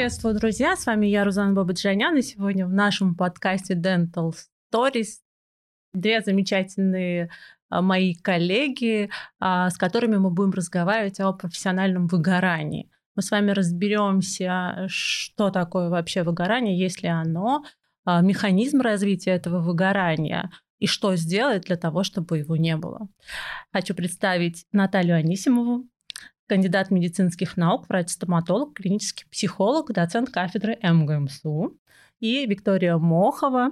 Приветствую, друзья! С вами я, Рузан Бабаджанян, и сегодня в нашем подкасте Dental Stories две замечательные а, мои коллеги, а, с которыми мы будем разговаривать о профессиональном выгорании. Мы с вами разберемся, что такое вообще выгорание, есть ли оно, а, механизм развития этого выгорания и что сделать для того, чтобы его не было. Хочу представить Наталью Анисимову, кандидат медицинских наук, врач-стоматолог, клинический психолог, доцент кафедры МГМСУ. И Виктория Мохова,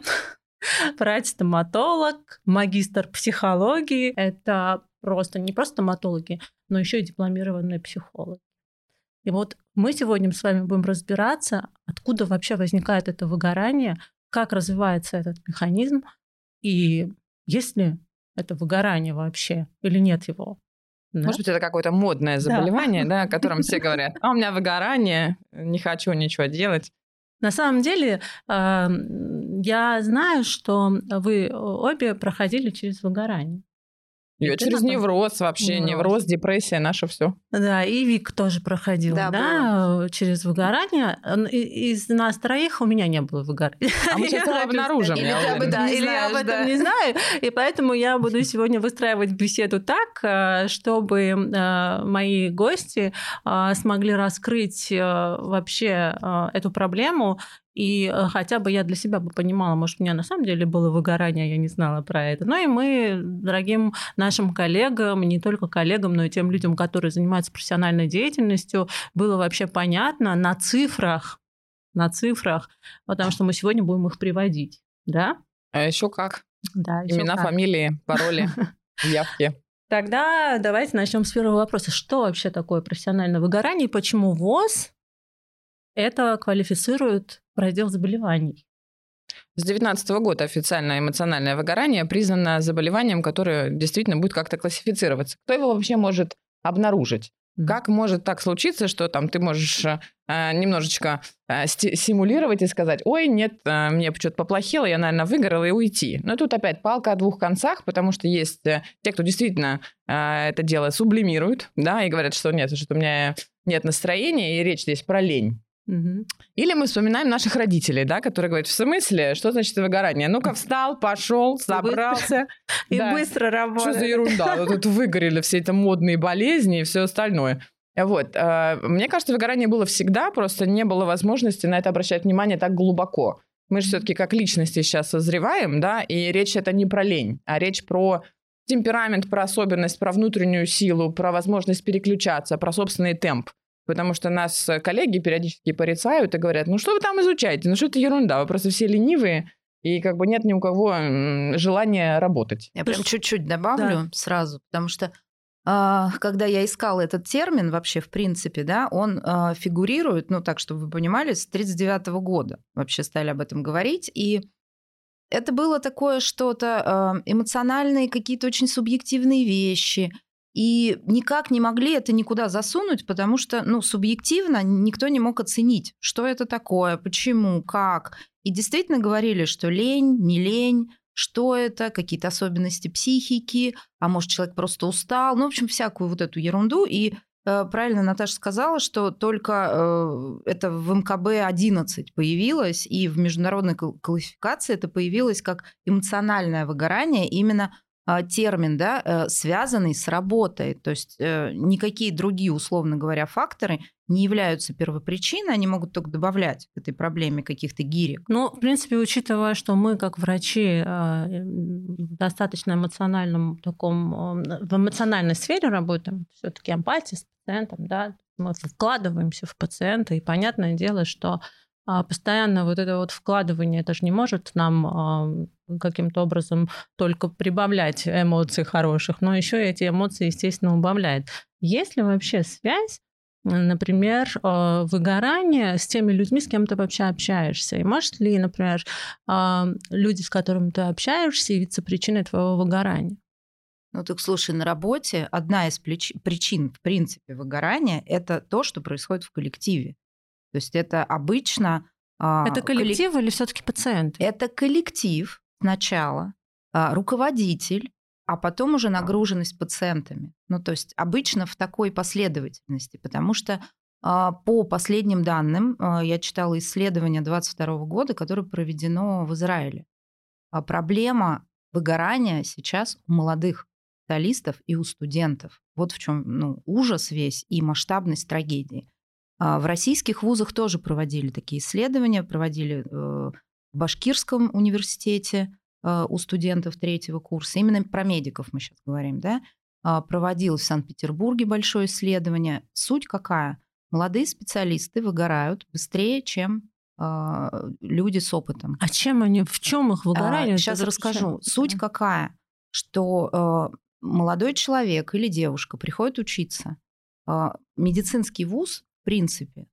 врач-стоматолог, магистр психологии. Это просто не просто стоматологи, но еще и дипломированные психологи. И вот мы сегодня с вами будем разбираться, откуда вообще возникает это выгорание, как развивается этот механизм, и есть ли это выгорание вообще или нет его. Да? Может быть, это какое-то модное заболевание, да. да, о котором все говорят, а у меня выгорание, не хочу ничего делать. На самом деле, я знаю, что вы обе проходили через выгорание. Я через невроз вообще, невроз. невроз, депрессия, наше все. Да, и Вик тоже проходил, да, да через выгорание. Из нас троих у меня не было выгорания. А мы сейчас его обнаружим. Или, я, об этом, или я об этом не знаю. И поэтому я буду сегодня выстраивать беседу так, э, чтобы э, мои гости э, смогли раскрыть вообще эту проблему и э, хотя бы я для себя бы понимала, может, у меня на самом деле было выгорание, я не знала про это. Ну и мы, дорогим нашим коллегам, не только коллегам, но и тем людям, которые занимаются профессиональной деятельностью, было вообще понятно на цифрах, на цифрах, потому что мы сегодня будем их приводить, да? А еще как? Да, еще Имена, как. фамилии, пароли, явки. Тогда давайте начнем с первого вопроса. Что вообще такое профессиональное выгорание и почему ВОЗ это квалифицирует раздел заболеваний. С 2019 года официально эмоциональное выгорание признано заболеванием, которое действительно будет как-то классифицироваться. Кто его вообще может обнаружить? Как может так случиться, что там ты можешь э, немножечко э, симулировать и сказать, ой, нет, э, мне что-то поплохело, я, наверное, выгорела и уйти. Но тут опять палка о двух концах, потому что есть э, те, кто действительно э, это дело сублимирует, да, и говорят, что нет, что у меня нет настроения, и речь здесь про лень. Или мы вспоминаем наших родителей, да, которые говорят, в смысле, что значит выгорание? Ну-ка встал, пошел, собрался. И быстро работает. Что за ерунда? Тут выгорели все это модные болезни и все остальное. Вот. А, мне кажется, выгорание было всегда, просто не было возможности на это обращать внимание так глубоко. Мы же все-таки как личности сейчас созреваем, да, и речь это не про лень, а речь про темперамент, про особенность, про внутреннюю силу, про возможность переключаться, про собственный темп. Потому что нас э, коллеги периодически порицают и говорят, ну что вы там изучаете, ну что это ерунда, вы просто все ленивые, и как бы нет ни у кого желания работать. Я прям чуть-чуть добавлю да. сразу, потому что а, когда я искала этот термин вообще, в принципе, да, он а, фигурирует, ну так, чтобы вы понимали, с 1939 года вообще стали об этом говорить, и это было такое что-то а, эмоциональные, какие-то очень субъективные вещи – и никак не могли это никуда засунуть, потому что, ну, субъективно никто не мог оценить, что это такое, почему, как. И действительно говорили, что лень, не лень, что это, какие-то особенности психики, а может, человек просто устал. Ну, в общем, всякую вот эту ерунду. И э, правильно Наташа сказала, что только э, это в МКБ-11 появилось, и в международной классификации это появилось как эмоциональное выгорание именно термин, да, э, связанный с работой. То есть э, никакие другие, условно говоря, факторы не являются первопричиной, они могут только добавлять к этой проблеме каких-то гирек. Ну, в принципе, учитывая, что мы, как врачи, а, в достаточно эмоциональном таком, в эмоциональной сфере работаем, все таки эмпатия с пациентом, да, мы вкладываемся в пациента, и понятное дело, что а, постоянно вот это вот вкладывание, это же не может нам каким-то образом только прибавлять эмоций хороших, но еще эти эмоции, естественно, убавляет. Есть ли вообще связь например, э, выгорание с теми людьми, с кем ты вообще общаешься. И может ли, например, люди, с которыми ты общаешься, явиться причиной твоего выгорания? Ну так слушай, на работе одна из причин, в принципе, выгорания – это то, что происходит в коллективе. То есть это обычно… А, это коллектив коллек... или все таки пациент? Это коллектив, сначала а, руководитель, а потом уже нагруженность пациентами. Ну, то есть обычно в такой последовательности, потому что А, по последним данным, я читала исследование 2022 года, которое проведено в Израиле. Проблема выгорания сейчас у молодых специалистов и у студентов. Вот в чем ну, ужас весь и масштабность трагедии. В российских вузах тоже проводили такие исследования, проводили э, в Башкирском университете э, у студентов третьего курса. Именно про медиков мы сейчас говорим, да? Проводилось в Санкт-Петербурге большое исследование. Суть какая? молодые специалисты выгорают быстрее, чем э, люди с опытом. А чем они, в чем их выгорание? А, сейчас расскажу. Суть какая, что э, молодой человек или девушка приходит учиться. Медицинский вуз, принципе,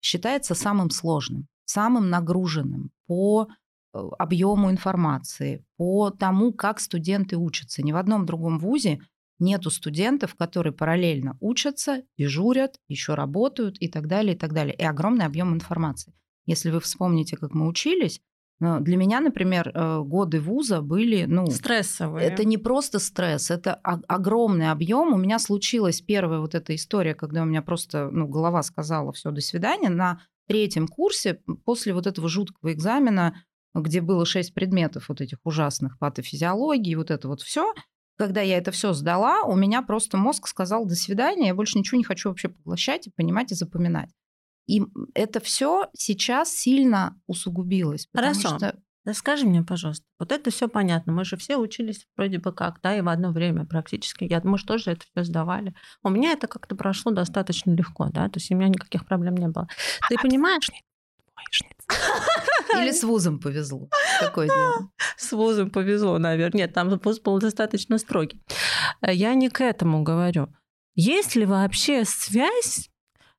считается самым сложным, самым нагруженным по объему информации, по тому, как студенты учатся. Ни в одном другом вузе Нету студентов, которые параллельно учатся, дежурят, еще работают и так далее, и так далее. И огромный объем информации. Если вы вспомните, как мы учились, э, для меня, например, э, годы вуза были, ну, стрессовые. Это не просто стресс, это огромный объем. У меня случилась первая вот эта история, когда у меня просто, ну, голова сказала все, до свидания. На третьем курсе после вот этого жуткого экзамена, где было шесть предметов вот этих ужасных патофизиологии, вот это вот все, когда я это все сдала, у меня просто мозг сказал «до свидания», я больше ничего не хочу вообще поглощать и понимать и запоминать. И это все сейчас сильно усугубилось. Хорошо. Что... Расскажи мне, пожалуйста, вот это все понятно. Мы же все учились вроде бы как, да, и в одно время практически. Я, мы же тоже это все сдавали. У меня это как-то прошло достаточно легко, да, то есть у меня никаких проблем не было. Ты а понимаешь? Или с вузом повезло. Какое дело? С вузом повезло, наверное. Нет, там вуз был достаточно строгий. Я не к этому говорю. Есть ли вообще связь а,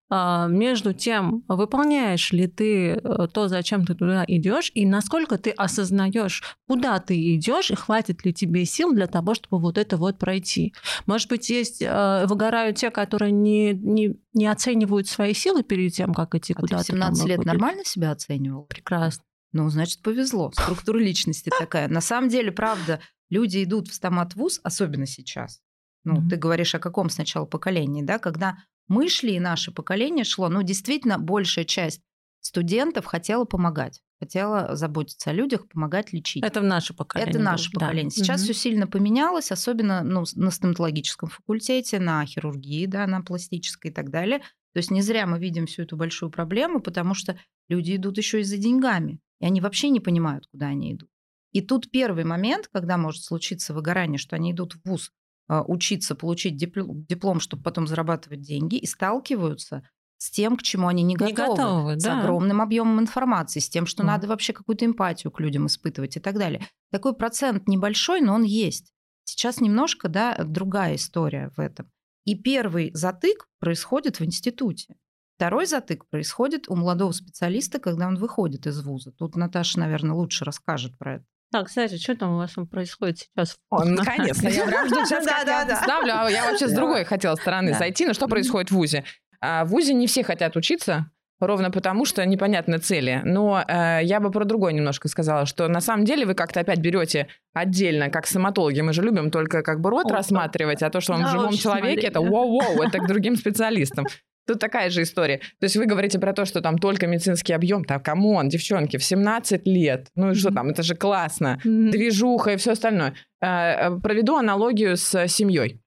между тем, выполняешь ли ты э, то, зачем ты туда идешь, и насколько ты осознаешь, куда ты идешь, и хватит ли тебе сил для того, чтобы вот это вот пройти. Может быть, есть э, выгорают те, которые не, не, не оценивают свои силы перед тем, как идти а куда-то. Ты в 17 лет будет. нормально себя оценивал? Прекрасно. Ну, значит, повезло. Структура личности такая. На самом деле, правда, люди идут в стомат-вуз, особенно сейчас. Ну, mm-hmm. ты говоришь о каком сначала поколении, да, когда мы шли, и наше поколение шло, ну, действительно, большая часть студентов хотела помогать, хотела заботиться о людях, помогать лечить. Это в наше поколение. Это наше было, поколение. Да. Сейчас угу. все сильно поменялось, особенно ну, на стоматологическом факультете, на хирургии, да, на пластической и так далее. То есть не зря мы видим всю эту большую проблему, потому что люди идут еще и за деньгами, и они вообще не понимают, куда они идут. И тут первый момент, когда может случиться выгорание, что они идут в ВУЗ учиться, получить диплом, диплом, чтобы потом зарабатывать деньги, и сталкиваются с тем, к чему они не готовы, не готовы с да. огромным объемом информации, с тем, что mm. надо вообще какую-то эмпатию к людям испытывать и так далее. Такой процент небольшой, но он есть. Сейчас немножко да, другая история в этом. И первый затык происходит в институте. Второй затык происходит у молодого специалиста, когда он выходит из вуза. Тут Наташа, наверное, лучше расскажет про это. Так, кстати, что там у вас происходит сейчас? О, наконец-то. Я прям жду сейчас, ставлю. А я вообще с другой хотела стороны зайти. Но что происходит в ВУЗе? А в ВУЗе не все хотят учиться, Ровно потому, что непонятны цели. Но э, я бы про другое немножко сказала, что на самом деле вы как-то опять берете отдельно, как стоматологи, мы же любим только как бы рот О, рассматривать, а то, что он да, в живом человеке, смотри, это воу-воу, это к другим специалистам. Тут такая же история. То есть вы говорите про то, что там только медицинский объем. Так, come on, девчонки, в 17 лет. Ну и что там, это же классно. Движуха и все остальное. Э, э, проведу аналогию с семьей.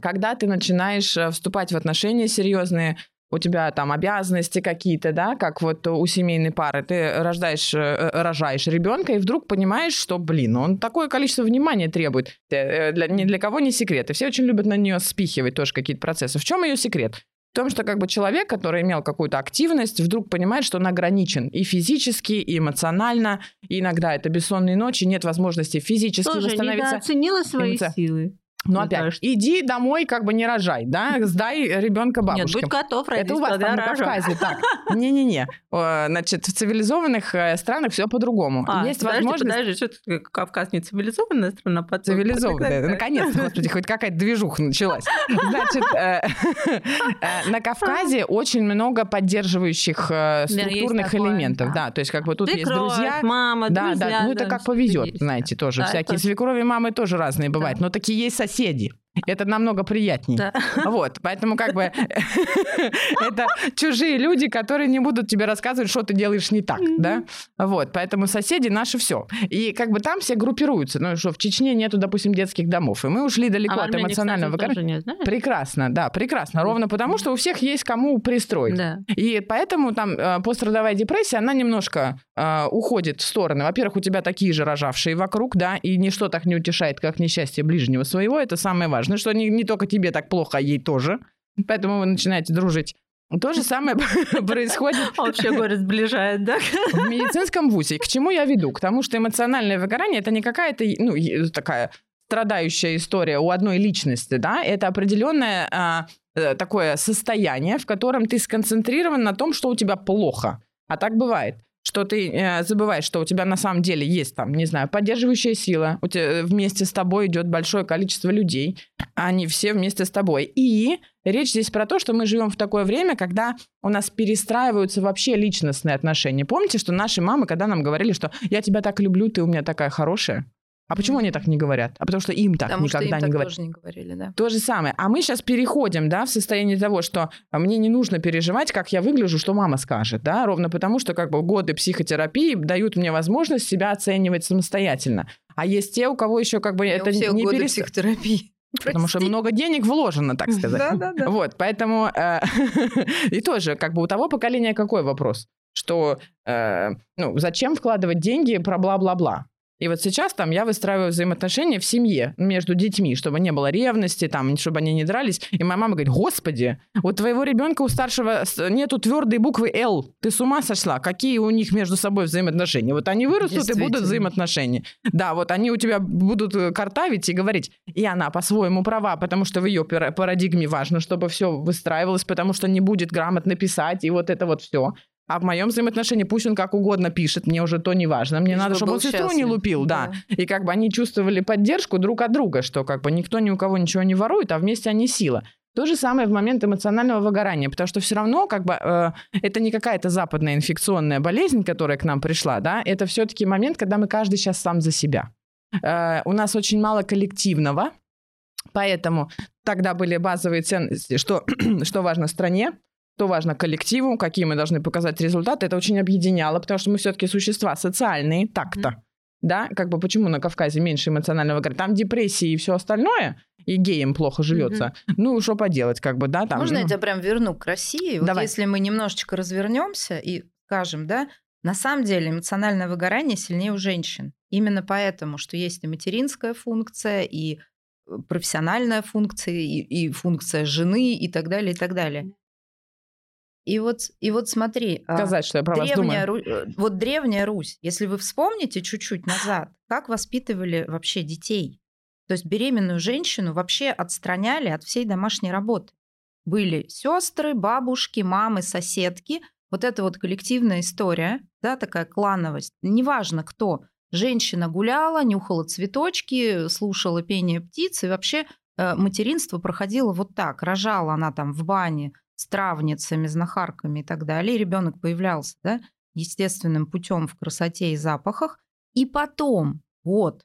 Когда ты начинаешь э, вступать в отношения серьезные, у тебя там обязанности какие-то, да, как вот у семейной пары, ты рождаешь, рожаешь ребенка и вдруг понимаешь, что, блин, он такое количество внимания требует. Для, ни для кого не секрет. И все очень любят на нее спихивать тоже какие-то процессы. В чем ее секрет? В том, что как бы человек, который имел какую-то активность, вдруг понимает, что он ограничен и физически, и эмоционально, и иногда это бессонные ночи, нет возможности физически Тоже восстановиться. недооценила свои эмоци... силы. Ну, опять, кажется. иди домой, как бы не рожай, да, сдай ребенка бабушке. Нет, будь готов родить, Это у вас там на Кавказе так. Не-не-не. Значит, в цивилизованных э, странах все по-другому. А, Есть подожди, возможность... подожди, что ты, Кавказ не цивилизованная страна? Потом. Цивилизованная. Наконец-то, господи, хоть какая-то движуха началась. Значит, э, э, на Кавказе очень много поддерживающих структурных элементов. Да, то есть как бы тут есть друзья. мама, Да, да, ну это как повезет, знаете, тоже. Всякие свекрови мамы тоже разные бывают, но такие есть соседи соседи. Это намного приятнее. Да. Вот, поэтому как бы это чужие люди, которые не будут тебе рассказывать, что ты делаешь не так, да? Вот, поэтому соседи наши все. И как бы там все группируются. Ну что, в Чечне нету, допустим, детских домов, и мы ушли далеко а от эмоционального выгорания. Прекрасно, да, прекрасно. Ровно потому, что у всех есть кому пристроить. Да. И поэтому там э, пострадовая депрессия, она немножко э, уходит в стороны. Во-первых, у тебя такие же рожавшие вокруг, да, и ничто так не утешает, как несчастье ближнего своего. Это самое важное, что не, не только тебе так плохо, а ей тоже. Поэтому вы начинаете дружить. То же самое происходит... Вообще город сближает, да? В медицинском вузе. К чему я веду? К тому, что эмоциональное выгорание – это не какая-то, ну, такая страдающая история у одной личности, да, это определенное а, э, такое состояние, в котором ты сконцентрирован на том, что у тебя плохо. А так бывает что ты э, забываешь, что у тебя на самом деле есть там, не знаю, поддерживающая сила, у тебя вместе с тобой идет большое количество людей, они все вместе с тобой. И речь здесь про то, что мы живем в такое время, когда у нас перестраиваются вообще личностные отношения. Помните, что наши мамы, когда нам говорили, что я тебя так люблю, ты у меня такая хорошая, а почему они так не говорят? А потому что им так потому никогда что им не говорят. Тоже не говорили, да. То же самое. А мы сейчас переходим, да, в состояние того, что мне не нужно переживать, как я выгляжу, что мама скажет, да, ровно потому, что как бы годы психотерапии дают мне возможность себя оценивать самостоятельно. А есть те, у кого еще как бы Я это не годы перест... психотерапии. Потому что много денег вложено, так сказать. Да, да, да. Вот, поэтому э, и тоже как бы у того поколения какой вопрос, что э, ну зачем вкладывать деньги про бла-бла-бла? И вот сейчас там я выстраиваю взаимоотношения в семье между детьми, чтобы не было ревности, там, чтобы они не дрались. И моя мама говорит, господи, у твоего ребенка у старшего нету твердой буквы «Л». Ты с ума сошла? Какие у них между собой взаимоотношения? Вот они вырастут и будут взаимоотношения. Да, вот они у тебя будут э, картавить и говорить. И она по-своему права, потому что в ее парадигме важно, чтобы все выстраивалось, потому что не будет грамотно писать, и вот это вот все. А в моем взаимоотношении пусть он как угодно пишет, мне уже то не важно. Мне и надо, чтобы он сестру счастлив. не лупил, да. да. И как бы они чувствовали поддержку друг от друга, что как бы никто ни у кого ничего не ворует, а вместе они сила. То же самое в момент эмоционального выгорания, потому что все равно как бы э, это не какая-то западная инфекционная болезнь, которая к нам пришла, да, это все-таки момент, когда мы каждый сейчас сам за себя. Э, у нас очень мало коллективного, поэтому тогда были базовые ценности, что, что важно стране, что важно коллективу, какие мы должны показать результаты. Это очень объединяло, потому что мы все-таки существа социальные, так-то. Mm-hmm. Да, как бы почему на Кавказе меньше эмоционального выгорания? Там депрессии и все остальное, и геям плохо живется. Mm-hmm. Ну, что поделать, как бы, да, там. Можно ну... я тебя прям верну к России? Вот Давай. если мы немножечко развернемся и скажем, да, на самом деле эмоциональное выгорание сильнее у женщин. Именно поэтому, что есть и материнская функция, и э, профессиональная функция, и, и функция жены, и так далее, и так далее. И вот, и вот смотри, а, сказать, что я про древняя, вас думаю. Ру... Э, вот древняя Русь, если вы вспомните чуть-чуть назад, как воспитывали вообще детей, то есть беременную женщину вообще отстраняли от всей домашней работы. Были сестры, бабушки, мамы, соседки. Вот это вот коллективная история, да, такая клановость. Неважно кто. Женщина гуляла, нюхала цветочки, слушала пение птиц, и вообще э, материнство проходило вот так. Рожала она там в бане, с травницами, знахарками и так далее. Ребенок появлялся да, естественным путем в красоте и запахах. И потом, вот,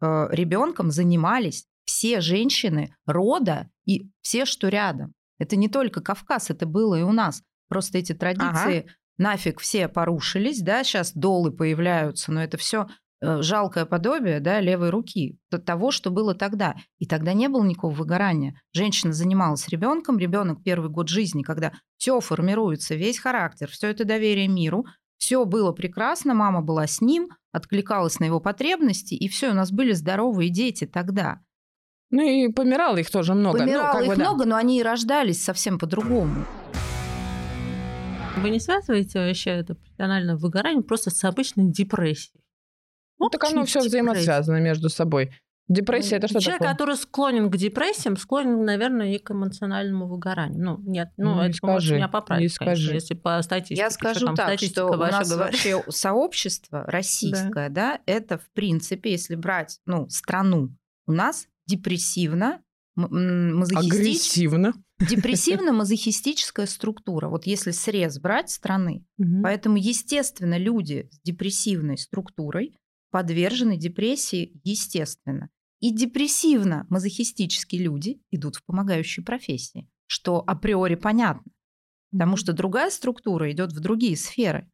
э, ребенком занимались все женщины рода и все, что рядом. Это не только Кавказ, это было и у нас. Просто эти традиции ага. нафиг все порушились, да, сейчас долы появляются, но это все жалкое подобие да, левой руки того, что было тогда. И тогда не было никакого выгорания. Женщина занималась ребенком, ребенок первый год жизни, когда все формируется, весь характер, все это доверие миру, все было прекрасно, мама была с ним, откликалась на его потребности, и все, у нас были здоровые дети тогда. Ну и помирало их тоже много. Ну, помирало ну, их бы, много, да. но они и рождались совсем по-другому. Вы не связываете вообще это профессиональное выгорание просто с обычной депрессией? Ну, так оно все взаимосвязано между собой. Депрессия это что Человек, такое? который склонен к депрессиям, склонен, наверное, и к эмоциональному выгоранию. Ну, нет, ну, ну это скажи, меня поправить, не скажи. если по статистике. Я скажу что, так, что у нас говорит. вообще сообщество российское, да. да, это, в принципе, если брать, ну, страну, у нас депрессивно, Агрессивно. Депрессивно-мазохистическая структура. Вот если срез брать страны. Угу. Поэтому, естественно, люди с депрессивной структурой подвержены депрессии естественно. И депрессивно-мазохистические люди идут в помогающие профессии, что априори понятно, потому что другая структура идет в другие сферы.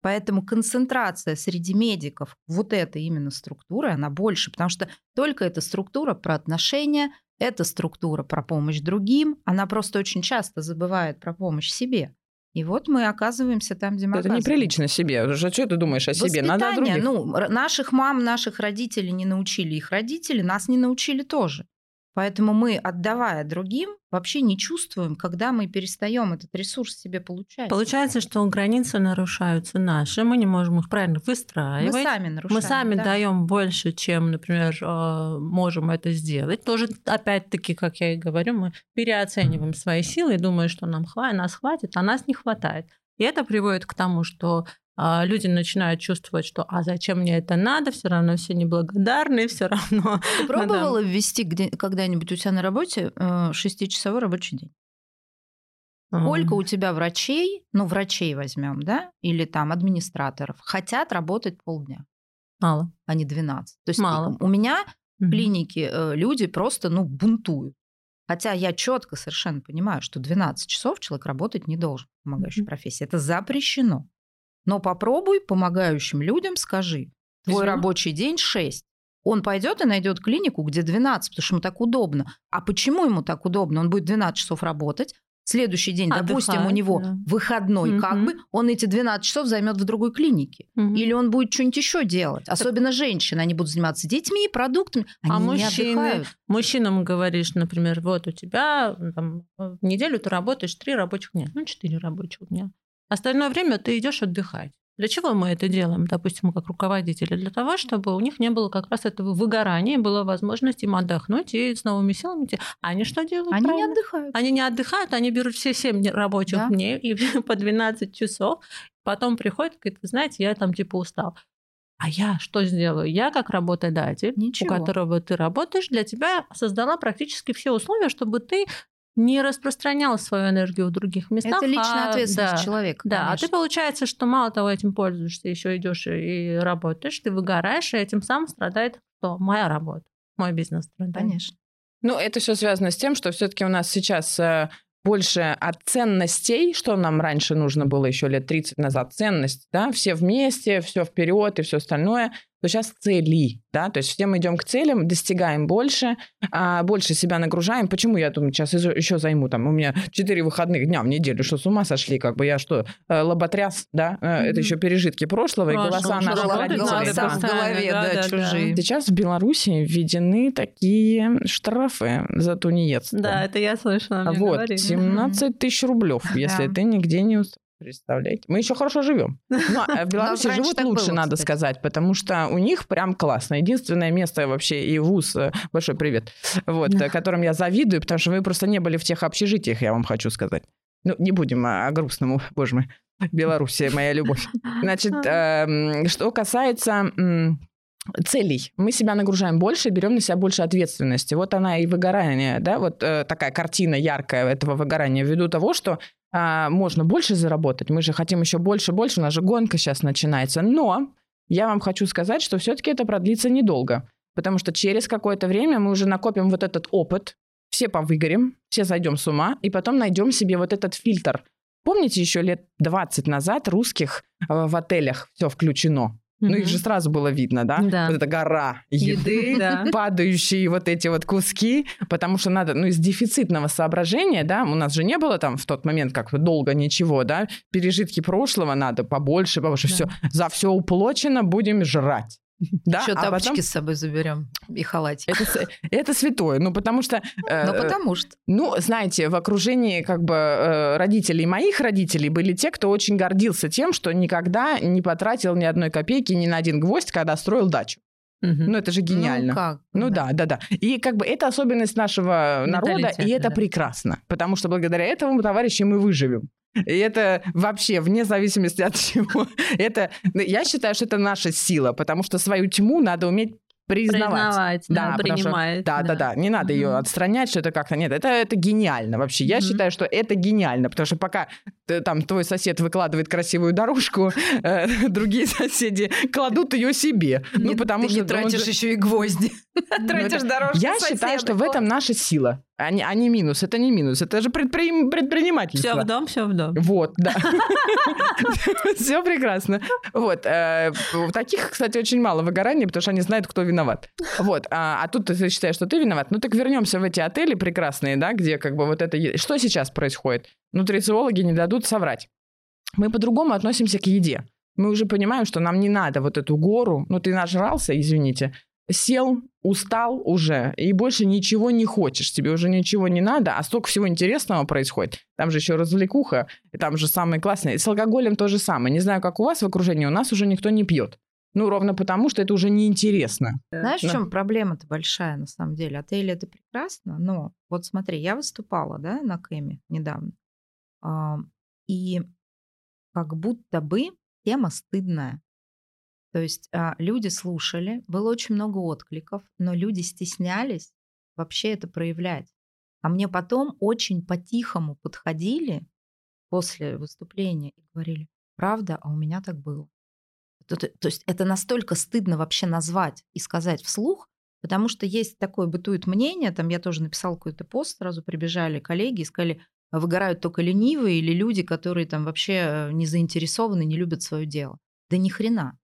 Поэтому концентрация среди медиков вот этой именно структуры, она больше, потому что только эта структура про отношения, эта структура про помощь другим, она просто очень часто забывает про помощь себе. И вот мы оказываемся там, где мы Это неприлично себе. А что ты думаешь о себе? Надо о других. Ну, наших мам, наших родителей не научили их родители, нас не научили тоже. Поэтому мы, отдавая другим, вообще не чувствуем, когда мы перестаем этот ресурс себе получать. Получается, что границы нарушаются наши, мы не можем их правильно выстраивать. Мы сами нарушаем. Мы сами да. даем больше, чем, например, э, можем это сделать. Тоже, опять-таки, как я и говорю, мы переоцениваем свои силы и думаем, что нам хватит, нас хватит, а нас не хватает. И это приводит к тому, что а, люди начинают чувствовать, что а зачем мне это надо, все равно все неблагодарны, все равно. Ты пробовала да. ввести где, когда-нибудь у себя на работе э, шестичасовой рабочий день? Сколько у тебя врачей, ну, врачей возьмем, да, или там администраторов, хотят работать полдня? Мало. А не 12. То есть Мало. у меня в клинике э, люди просто, ну, бунтуют. Хотя я четко совершенно понимаю, что 12 часов человек работать не должен в помогающей mm-hmm. профессии. Это запрещено. Но попробуй помогающим людям скажи, твой Извините. рабочий день 6. Он пойдет и найдет клинику, где 12, потому что ему так удобно. А почему ему так удобно? Он будет 12 часов работать, следующий день, Отдыхает, допустим, у него да. выходной, угу. как бы он эти 12 часов займет в другой клинике. Угу. Или он будет что-нибудь еще делать. Особенно так... женщины, они будут заниматься детьми, продуктами. Они а не мужчины, отдыхают. мужчинам говоришь, например, вот у тебя там, в неделю ты работаешь три рабочих дня, ну, четыре рабочих дня. Остальное время ты идешь отдыхать. Для чего мы это делаем, допустим, как руководители? Для того, чтобы у них не было как раз этого выгорания, была возможность им отдохнуть и с новыми силами идти. Они что делают? Они правильно? не отдыхают. Они не отдыхают, они берут все 7 рабочих да. дней и по 12 часов, потом приходят вы знаете, я там типа устал. А я что сделаю? Я как работодатель, Ничего. у которого ты работаешь, для тебя создала практически все условия, чтобы ты не распространял свою энергию в других местах. Это личная а, ответственность да, человека. Да, конечно. а ты получается, что мало того этим пользуешься, еще идешь и работаешь, ты выгораешь, и этим самым страдает кто? Моя работа, мой бизнес страдает. Конечно. Ну, это все связано с тем, что все-таки у нас сейчас э, больше от ценностей, что нам раньше нужно было еще лет 30 назад, ценность, да, все вместе, все вперед и все остальное то сейчас цели, да, то есть все мы идем к целям, достигаем больше, а, больше себя нагружаем. Почему я думаю, сейчас еще займу, там, у меня 4 выходных дня в неделю, что с ума сошли, как бы я что, э, лоботряс, да, mm-hmm. это еще пережитки прошлого, Прошло, и голоса наших родителей. Да, в голове, да, да, да, чужие. Сейчас в Беларуси введены такие штрафы за тунеядство. Да, это я слышала, Вот, говорили. 17 тысяч рублев, если ты нигде не Представляете? Мы еще хорошо живем. Но ну, а в Беларуси живут лучше, было, надо сказать, потому что у них прям классно. Единственное место вообще и вуз, э, большой привет, вот, которым я завидую, потому что вы просто не были в тех общежитиях, я вам хочу сказать. Ну, не будем о, о грустном, боже мой. Белоруссия, моя любовь. Значит, э, что касается целей. Мы себя нагружаем больше, берем на себя больше ответственности. Вот она и выгорание, да, вот э, такая картина яркая этого выгорания ввиду того, что э, можно больше заработать, мы же хотим еще больше, больше, у нас же гонка сейчас начинается. Но я вам хочу сказать, что все-таки это продлится недолго, потому что через какое-то время мы уже накопим вот этот опыт, все повыгорим, все зайдем с ума, и потом найдем себе вот этот фильтр. Помните, еще лет 20 назад русских э, в отелях все включено? Ну, их же сразу было видно, да? Да. Вот эта гора еды, да. падающие вот эти вот куски, потому что надо, ну, из дефицитного соображения, да, у нас же не было там в тот момент как долго ничего, да, пережитки прошлого надо побольше, побольше, да. все, за все уплочено, будем жрать. Да, Еще а тапочки потом... с собой заберем и халатик. Это, это святое, ну потому что... Э, ну потому что. Ну, знаете, в окружении как бы э, родителей моих родителей были те, кто очень гордился тем, что никогда не потратил ни одной копейки ни на один гвоздь, когда строил дачу. Угу. Ну, это же гениально. Ну, как? Ну, да. да, да, да. И как бы это особенность нашего народа, и это да. прекрасно. Потому что благодаря этому, товарищи, мы выживем. И это вообще вне зависимости от чего. Это, ну, я считаю, что это наша сила, потому что свою тьму надо уметь признавать. Признавать, да, да принимать. Что, да, да, да, да, не надо mm-hmm. ее отстранять, что это как-то нет. Это, это гениально вообще. Я mm-hmm. считаю, что это гениально, потому что пока там твой сосед выкладывает красивую дорожку, э, другие соседи кладут ее себе. Ну, потому что... не тратишь еще и гвозди. Ну, тратишь дорожку Я считаю, что в этом наша сила а не, а не минус. Это не минус. Это же предпри... предпринимательство. Все в дом, все в дом. Вот, да. Все прекрасно. Вот. Э, таких, кстати, очень мало выгорания, потому что они знают, кто виноват. Вот. А, а тут ты считаешь, что ты виноват. Ну так вернемся в эти отели прекрасные, да, где как бы вот это... Что сейчас происходит? Нутрициологи не дадут соврать. Мы по-другому относимся к еде. Мы уже понимаем, что нам не надо вот эту гору. Ну, ты нажрался, извините, сел, устал уже, и больше ничего не хочешь, тебе уже ничего не надо, а столько всего интересного происходит. Там же еще развлекуха, и там же самое классное. И с алкоголем то же самое. Не знаю, как у вас в окружении, у нас уже никто не пьет. Ну, ровно потому, что это уже неинтересно. Знаешь, в чем проблема-то большая, на самом деле? Отели это прекрасно, но вот смотри, я выступала, да, на Кэме недавно, и как будто бы тема стыдная. То есть а, люди слушали, было очень много откликов, но люди стеснялись вообще это проявлять. А мне потом очень по-тихому подходили после выступления и говорили, правда, а у меня так было. То, то, то есть это настолько стыдно вообще назвать и сказать вслух, потому что есть такое бытует мнение, там я тоже написал какой-то пост, сразу прибежали коллеги и сказали, выгорают только ленивые или люди, которые там вообще э, не заинтересованы, не любят свое дело. Да ни хрена.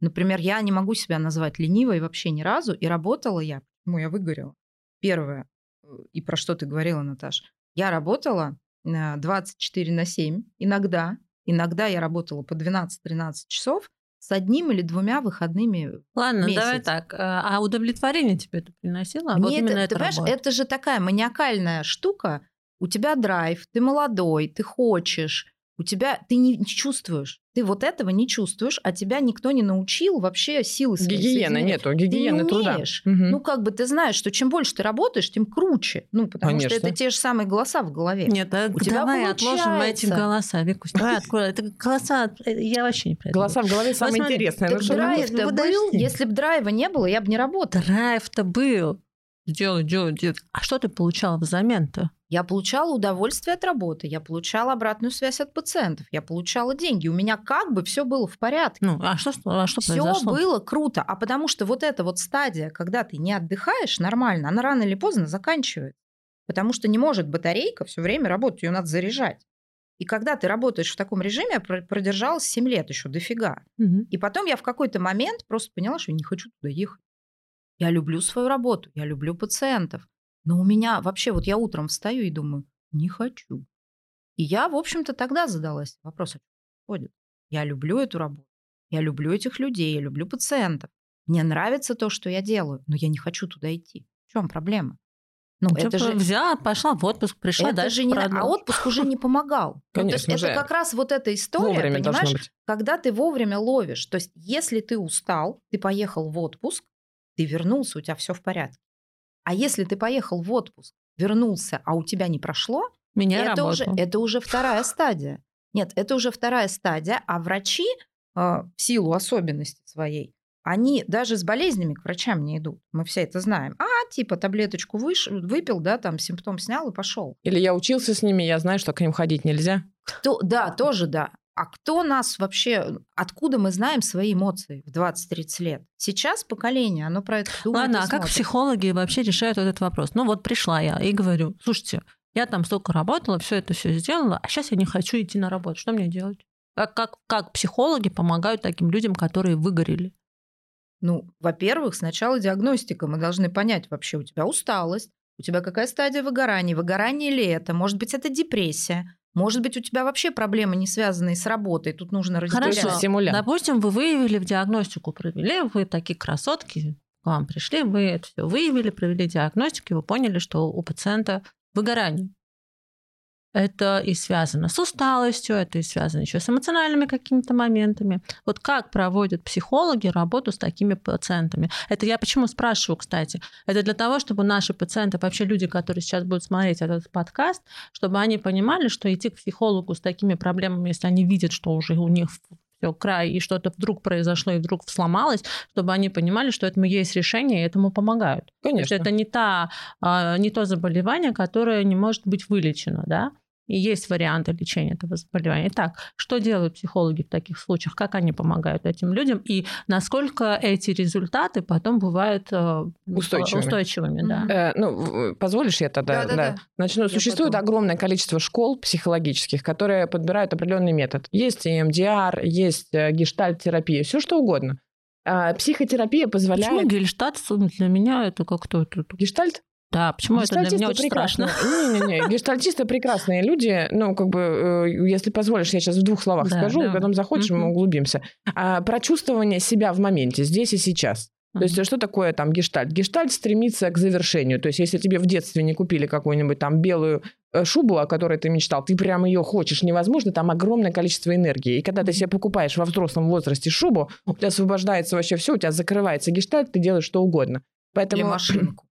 Например, я не могу себя назвать ленивой вообще ни разу, и работала я, почему я выгорела. Первое, э, и про что ты говорила, Наташ, я работала 24 на 7 иногда, иногда я работала по 12-13 часов, с одним или двумя выходными Ладно, месяц. давай так. Э, а удовлетворение тебе это приносило? Мне вот это, именно это, ты понимаешь, это же такая маниакальная штука. У тебя драйв, ты молодой, ты хочешь, у тебя ты не чувствуешь. Ты вот этого не чувствуешь, а тебя никто не научил вообще силы своей. Гигиены нету, гигиены ты не труда. Угу. Ну, как бы ты знаешь, что чем больше ты работаешь, тем круче. Ну, потому Конечно. что это те же самые голоса в голове. Нет, а у тебя давай получается... отложим эти голоса, Викусь. Давай откроем. Это голоса, э, я вообще не понимаю. Голоса в голове самое интересное. Так ну, драйв-то был, если бы драйва не было, я бы не работала. Драйв-то был. Делай, делай, делай. А что ты получала взамен-то? Я получала удовольствие от работы, я получала обратную связь от пациентов, я получала деньги. У меня как бы все было в порядке. Ну, а что, а что Все было круто. А потому что вот эта вот стадия, когда ты не отдыхаешь нормально, она рано или поздно заканчивается. Потому что не может батарейка все время работать, ее надо заряжать. И когда ты работаешь в таком режиме, я продержалась 7 лет еще дофига. Угу. И потом я в какой-то момент просто поняла, что я не хочу туда ехать. Я люблю свою работу, я люблю пациентов. Но у меня вообще, вот я утром встаю и думаю, не хочу. И я, в общем-то, тогда задалась вопросом, ходит. Я люблю эту работу, я люблю этих людей, я люблю пациентов. Мне нравится то, что я делаю, но я не хочу туда идти. В чем проблема? Ну, ну это же взяла, пошла в отпуск, пришла это дальше. Же не... А отпуск уже не помогал. Конечно, то есть это как раз вот эта история, понимаешь, когда ты вовремя ловишь. То есть если ты устал, ты поехал в отпуск, ты вернулся, у тебя все в порядке. А если ты поехал в отпуск, вернулся, а у тебя не прошло, Меня это, уже, это уже вторая стадия. Нет, это уже вторая стадия, а врачи э, в силу особенностей своей, они даже с болезнями к врачам не идут. Мы все это знаем. А, типа, таблеточку выш... выпил, да, там симптом снял и пошел. Или я учился с ними, я знаю, что к ним ходить нельзя. Кто, да, тоже да. А кто нас вообще, откуда мы знаем свои эмоции в 20-30 лет? Сейчас поколение, оно про это думает Ладно, а как психологи вообще решают этот вопрос? Ну вот пришла я и говорю, слушайте, я там столько работала, все это все сделала, а сейчас я не хочу идти на работу. Что мне делать? Как, как, как психологи помогают таким людям, которые выгорели? Ну, во-первых, сначала диагностика. Мы должны понять вообще, у тебя усталость, у тебя какая стадия выгорания, выгорание ли это, может быть, это депрессия, может быть, у тебя вообще проблемы не связанные с работой, тут нужно разделять. Хорошо, Симулянт. допустим, вы выявили в диагностику, провели, вы такие красотки, к вам пришли, вы это все выявили, провели диагностику, и вы поняли, что у пациента выгорание. Это и связано с усталостью, это и связано еще с эмоциональными какими-то моментами. Вот как проводят психологи работу с такими пациентами? Это я почему спрашиваю, кстати? Это для того, чтобы наши пациенты, вообще люди, которые сейчас будут смотреть этот подкаст, чтобы они понимали, что идти к психологу с такими проблемами, если они видят, что уже у них все, край, и что-то вдруг произошло, и вдруг сломалось, чтобы они понимали, что этому есть решение, и этому помогают. Конечно. Это не, та, а, не то заболевание, которое не может быть вылечено, да? И есть варианты лечения этого заболевания. Итак, что делают психологи в таких случаях? Как они помогают этим людям? И насколько эти результаты потом бывают э, устойчивыми? устойчивыми да. э, ну, позволишь я тогда? Да, да, да. Начну. Я Существует потом. огромное количество школ психологических, которые подбирают определенный метод. Есть МДР, есть э, гештальт-терапия, все что угодно. А психотерапия позволяет... Почему гештальт для меня это как-то... Гештальт? Да, почему это для меня очень страшно? Не-не-не, гештальтисты прекрасные люди. Ну, как бы, э, если позволишь, я сейчас в двух словах да, скажу, да. потом захочешь, мы углубимся. А, про чувствование себя в моменте, здесь и сейчас. То есть что такое там гештальт? Гештальт стремится к завершению. То есть если тебе в детстве не купили какую-нибудь там белую э, шубу, о которой ты мечтал, ты прям ее хочешь невозможно, там огромное количество энергии. И когда ты себе покупаешь во взрослом возрасте шубу, у тебя освобождается вообще все, у тебя закрывается гештальт, ты делаешь что угодно. Поэтому... Или машинку.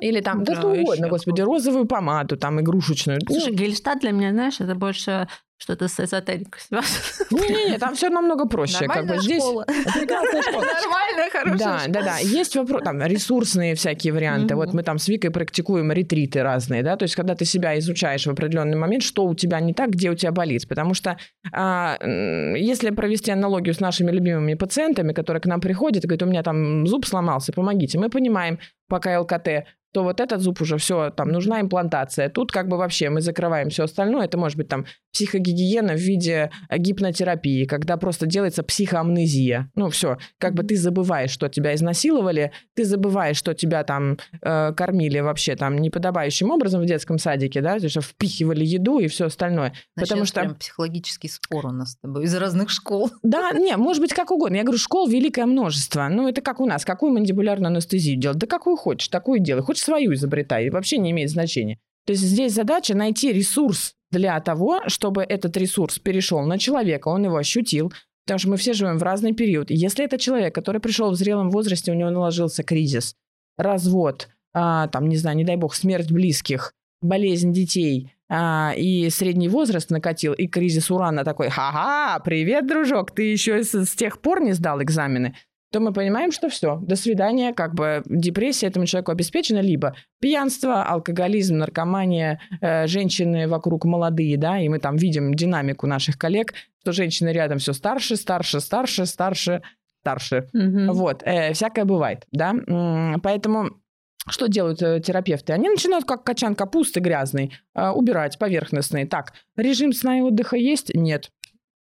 Или там, да, что угодно, господи, розовую помаду, там, игрушечную. Слушай, ну, Гельштадт для меня, знаешь, это больше что-то с эзотерикой связано. Не-не-не, там все намного проще. как бы здесь школа. Нормальная, хорошая Да, да, да. Есть вопрос, там, ресурсные всякие варианты. Вот мы там с Викой практикуем ретриты разные, да, то есть когда ты себя изучаешь в определенный момент, что у тебя не так, где у тебя болит. Потому что а, если провести аналогию с нашими любимыми пациентами, которые к нам приходят и говорят, у меня там зуб сломался, помогите, мы понимаем, пока ЛКТ, то вот этот зуб уже все, там нужна имплантация. Тут как бы вообще мы закрываем все остальное. Это может быть там психогигиена в виде э, гипнотерапии, когда просто делается психоамнезия. Ну все, как бы ты забываешь, что тебя изнасиловали, ты забываешь, что тебя там э, кормили вообще там неподобающим образом в детском садике, да, то есть впихивали еду и все остальное. Значит, Потому что прям психологический спор у нас с тобой из разных школ. Да, не, может быть как угодно. Я говорю, школ великое множество. Ну это как у нас, какую мандибулярную анестезию делать? Да какую хочешь, такую делай. Хочешь свою изобретай, вообще не имеет значения. То есть здесь задача найти ресурс для того, чтобы этот ресурс перешел на человека, он его ощутил, потому что мы все живем в разный период. Если это человек, который пришел в зрелом возрасте, у него наложился кризис, развод, а, там, не знаю, не дай бог, смерть близких, болезнь детей, а, и средний возраст накатил, и кризис урана такой, ха-ха, привет, дружок, ты еще с, с тех пор не сдал экзамены то мы понимаем, что все, до свидания, как бы депрессия этому человеку обеспечена, либо пьянство, алкоголизм, наркомания, э, женщины вокруг молодые, да, и мы там видим динамику наших коллег, что женщины рядом все старше, старше, старше, старше, старше. Mm-hmm. Вот, э, всякое бывает, да, поэтому что делают э, терапевты? Они начинают как качан капусты грязный э, убирать поверхностный. Так, режим сна и отдыха есть? Нет.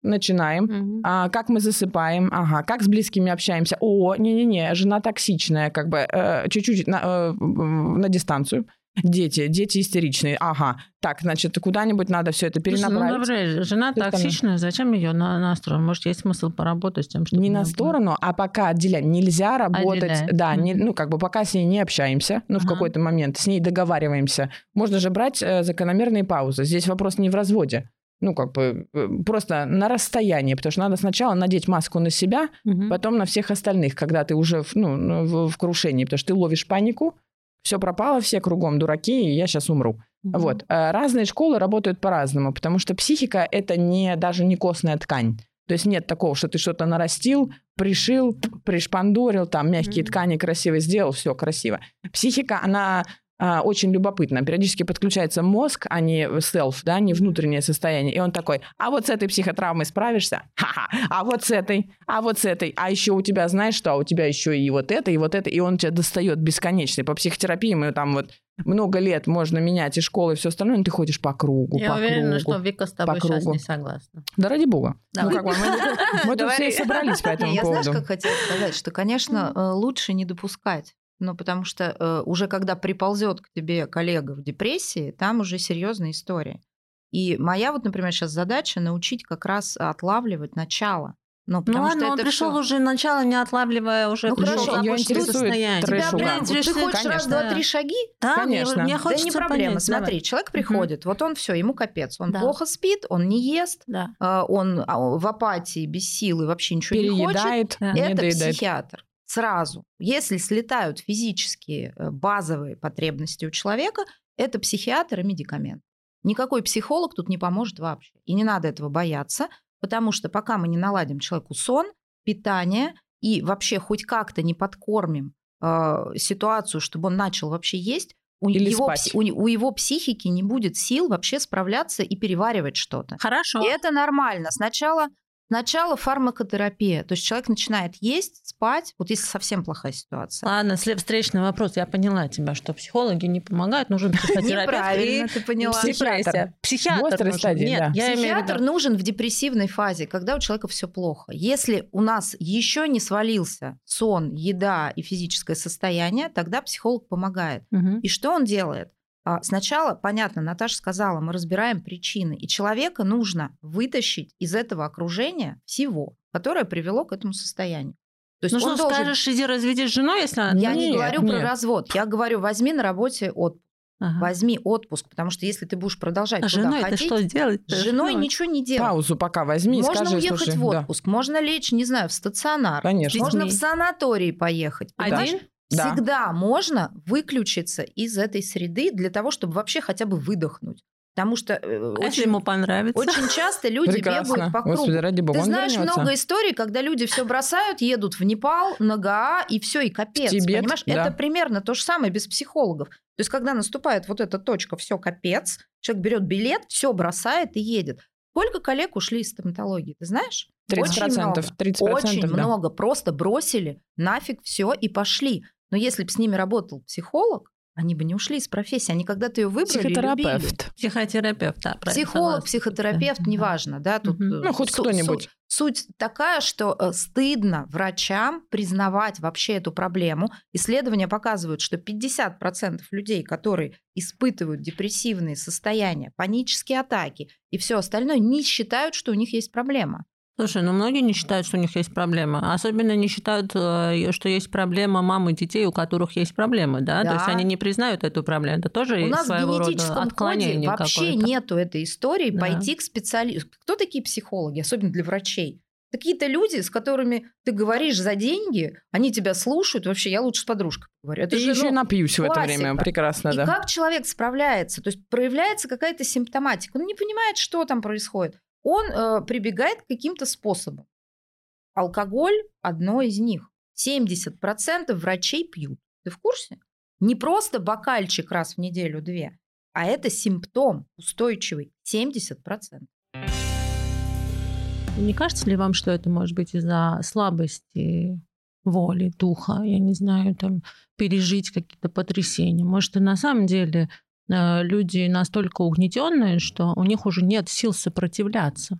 Начинаем. Угу. А, как мы засыпаем? Ага. Как с близкими общаемся? О, не-не-не, жена токсичная, как бы э, чуть-чуть на, э, на дистанцию. Дети, дети истеричные. Ага. Так, значит, куда-нибудь надо все это перенаправить. Ну, добре, жена Ты токсичная, зачем ее на, на сторону? Может, есть смысл поработать с тем, чтобы... Не на сторону, а пока отделять. Нельзя работать... Отделяем. Да, не, ну, как бы пока с ней не общаемся, ну, ага. в какой-то момент, с ней договариваемся. Можно же брать э, закономерные паузы. Здесь вопрос не в разводе ну, как бы э, просто на расстоянии, потому что надо сначала надеть маску на себя, угу. потом на всех остальных, когда ты уже ну, ну, в, в крушении, потому что ты ловишь панику, все пропало, все кругом дураки, и я сейчас умру. Угу. Вот. А разные школы работают по-разному, потому что психика – это не, даже не костная ткань. То есть нет такого, что ты что-то нарастил, пришил, пришпандорил, там мягкие mm-hmm. ткани красиво сделал, все красиво. Психика, она а, очень любопытно. Периодически подключается мозг, а не self, да, не внутреннее состояние. И он такой, а вот с этой психотравмой справишься? Ха-ха. А вот с этой, а вот с этой. А еще у тебя, знаешь что, а у тебя еще и вот это, и вот это. И он тебя достает бесконечно. По психотерапии мы там вот много лет можно менять и школы, и все остальное, но ты ходишь по кругу, Я по уверена, кругу, что Вика с тобой сейчас не согласна. Да ради бога. Да. Ну, как бы, мы, мы тут все собрались по этому Я поводу. знаешь, как хотела сказать, что, конечно, э, лучше не допускать ну, потому что э, уже когда приползет к тебе коллега в депрессии, там уже серьезная история. И моя вот, например, сейчас задача научить как раз отлавливать начало. Ну, ну ладно, что он пришел всё... уже начало, не отлавливая уже. Ну хорошо, ее интересует состояние. Тебя прям, ты хочешь раз, два, три шаги? Да, конечно. Мне, мне хочется да не проблема. Понять, Смотри, давай. человек приходит, угу. вот он все, ему капец, он да. плохо спит, он не ест, да. А, он а, в апатии, без силы, вообще ничего Переедает, не хочет. Да. Это психиатр сразу. Если слетают физические э, базовые потребности у человека, это психиатр и медикамент. Никакой психолог тут не поможет вообще. И не надо этого бояться, потому что пока мы не наладим человеку сон, питание и вообще хоть как-то не подкормим э, ситуацию, чтобы он начал вообще есть, у Или его, спать. у, у его психики не будет сил вообще справляться и переваривать что-то. Хорошо. И это нормально. Сначала, сначала фармакотерапия. То есть человек начинает есть, спать, вот если совсем плохая ситуация. Ладно, след- встречный вопрос. Я поняла тебя, что психологи не помогают, нужен психотерапевт Неправильно, ты поняла. депрессия. Психиатр острой нужен. стадии, Нет, Психиатр нужен в депрессивной фазе, когда у человека все плохо. Если у нас еще не свалился сон, еда и физическое состояние, тогда психолог помогает. И что он делает? А, Сначала, понятно, Наташа сказала, мы разбираем причины. И человека нужно вытащить из этого окружения всего, которое привело к этому состоянию. То есть Ну что, должен- скажешь, иди разведись с женой, если она... Я не Нет, говорю про нет. развод. Я говорю, возьми на работе отпуск. Ага. Возьми отпуск, потому что если ты будешь продолжать А туда женой это ходить, что сделать? с женой ничего не делать. Паузу пока возьми Можно скажи, уехать слушай, в да. отпуск, можно лечь, не знаю, в стационар. Конечно. Можно в санаторий поехать. понимаешь? Один? Да. Всегда можно выключиться из этой среды для того, чтобы вообще хотя бы выдохнуть. Потому что э, А если очень, ему понравится? очень часто люди Прекрасно. бегают по кругу. Господи, ради бога, Ты знаешь вернется. много историй, когда люди все бросают, едут в Непал, на Гаа, и все, и капец. Тибет, понимаешь? да. Это примерно то же самое без психологов. То есть, когда наступает вот эта точка, все капец, человек берет билет, все бросает и едет. Сколько коллег ушли из стоматологии, ты знаешь? 30%, Очень много. 30%, Очень да. много. Просто бросили нафиг все и пошли. Но если бы с ними работал психолог, они бы не ушли из профессии. Они когда-то ее выбрали, любили. Психотерапевт. Психотерапевт, да, Психолог, психотерапевт, Да. неважно, да, тут э, Ну, хоть кто-нибудь. су- Суть такая, что э, стыдно врачам признавать вообще эту проблему. Исследования показывают, что 50% людей, которые испытывают депрессивные состояния, панические атаки и все остальное, не считают, что у них есть проблема. Слушай, ну многие не считают, что у них есть проблема. Особенно не считают, э, что есть проблема мамы детей, у которых есть проблемы, да? То Да. есть они не признают эту проблему. Это тоже У нас в своего рода генетическом коде отклонение вообще какое-то. нету этой истории Да. пойти к специалисту. Кто такие психологи, особенно для врачей? Какие-то люди, с которыми ты говоришь за деньги, они тебя слушают. Вообще, я лучше с подружкой говорю. Это И же, еще ну, напьюсь в это классика. время. Прекрасно, И да. как человек справляется? То есть проявляется какая-то симптоматика. Он не понимает, что там происходит. Он э, прибегает к каким-то способам. Алкоголь – одно из них. 70% врачей пьют. Ты в курсе? Не просто бокальчик раз в неделю-две, а это симптом устойчивый. 70%. Не кажется ли вам, что это может быть из-за слабости воли, духа, я не знаю, там, пережить какие-то потрясения? Может, и на самом деле люди настолько угнетенные, что у них уже нет сил сопротивляться.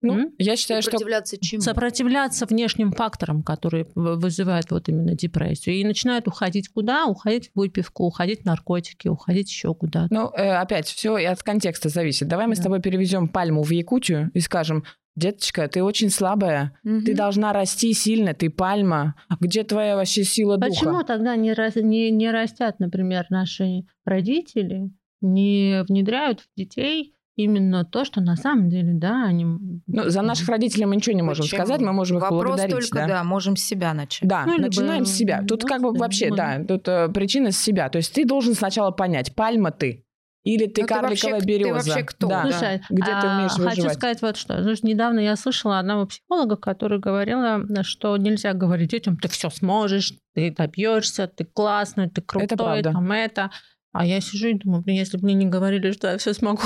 Ну, М? я считаю, что Сопротивляться чему? Сопротивляться внешним факторам, которые вызывают вот именно депрессию. И начинают уходить куда? Уходить в выпивку, уходить в наркотики, уходить еще куда-то. Ну, э, опять, все от контекста зависит. Давай мы с Да. тобой перевезем пальму в Якутию и скажем, деточка, ты очень слабая, Мгм. ты должна расти сильно, ты пальма. Где твоя вообще сила Почему духа? тогда не, не, не растят, например, наши родители, не внедряют в детей именно то, что на самом деле, да, они... Ну, за наших родителей мы ничего не можем Почему? сказать, мы можем их Вопрос благодарить. только, да. да. можем с себя начать. Да, Ну, либо, начинаем с себя. Тут ну, как бы вообще, мы- да, тут э, причина с себя. То есть ты должен сначала понять, пальма ты или ты Ну, ты карликовая вообще- ты береза. вообще кто? Да. Да. Слушай, Где ты а, умеешь хочу выживать? сказать вот что. Слушай, недавно я слышала одного психолога, который говорила, что нельзя говорить детям, ты все сможешь, ты добьешься, ты классный, ты крутой, правда. там это. А я сижу и думаю, блин, если бы мне не говорили, что я все смогу,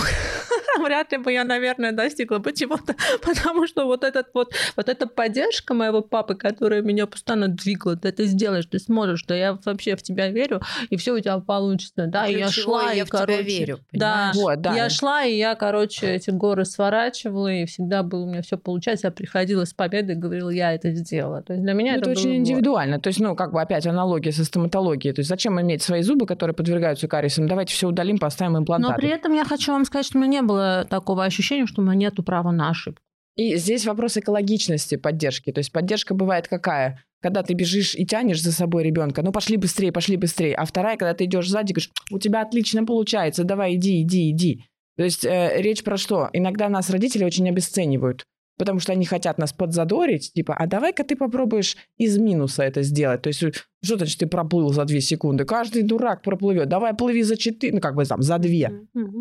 вряд ли бы я, наверное, достигла бы чего-то, потому что вот этот вот, вот эта поддержка моего папы, которая меня постоянно двигала, ты это сделаешь, ты сможешь, да я вообще в тебя верю, и все у тебя получится, да, и я шла, я и, в тебя короче, верю, да? Вот, да. я шла, и я, короче, эти горы сворачивала, и всегда было у меня все получается. Я приходила с победой и говорила, я это сделала. То есть для меня Ну, это, это было очень вот. индивидуально. То есть, ну, как бы опять аналогия со стоматологией. То есть, зачем иметь свои зубы, которые подвергаются кариесам? Давайте все удалим, поставим Но имплантаты. при этом я хочу вам сказать, что у меня не было такого ощущения, что у меня нету права на ошибку. И здесь вопрос экологичности поддержки. То есть поддержка бывает какая? Когда ты бежишь и тянешь за собой ребенка, ну пошли быстрее, пошли быстрее. А вторая, когда ты идешь сзади, говоришь, у тебя отлично получается, давай иди, иди, иди. То есть э, речь про что? Иногда нас родители очень обесценивают, потому что они хотят нас подзадорить, типа, а давай-ка ты попробуешь из минуса это сделать. То есть что значит ты проплыл за две секунды? Каждый дурак проплывет. Давай плыви за четыре, ну как бы там, за две.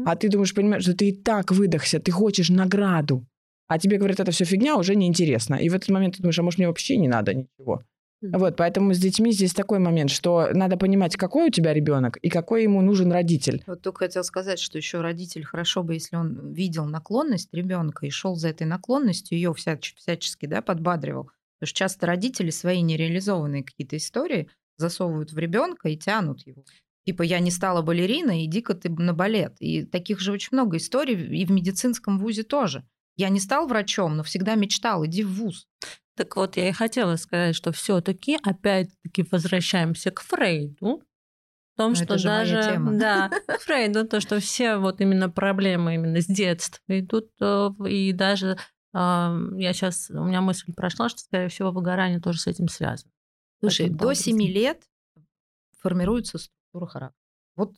А ты думаешь, понимаешь, что ты и так выдохся, ты хочешь награду. А тебе говорят, это все фигня, уже неинтересно. И в этот момент ты думаешь, а может мне вообще не надо ничего. Вот, поэтому с детьми здесь такой момент, что надо понимать, какой у тебя ребенок и какой ему нужен родитель. Вот только хотел сказать, что еще родитель хорошо бы, если он видел наклонность ребенка и шел за этой наклонностью, ее всяч- всячески да, подбадривал. Потому что часто родители свои нереализованные какие-то истории засовывают в ребенка и тянут его. Типа, я не стала балериной, иди-ка ты на балет. И таких же очень много историй и в медицинском вузе тоже. Я не стал врачом, но всегда мечтал, иди в вуз. Так вот, я и хотела сказать, что все-таки опять-таки возвращаемся к Фрейду. В том, Но что это даже да, Фрейду, то, что все вот именно проблемы именно с детства идут, э, и даже я сейчас, у меня мысль прошла, что, скорее всего, выгорание тоже с этим связано. Слушай, до 7 образом. лет формируется структура характера. Вот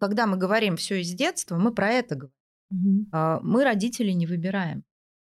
когда мы говорим все из детства, мы про это говорим. А, Мы родителей не выбираем.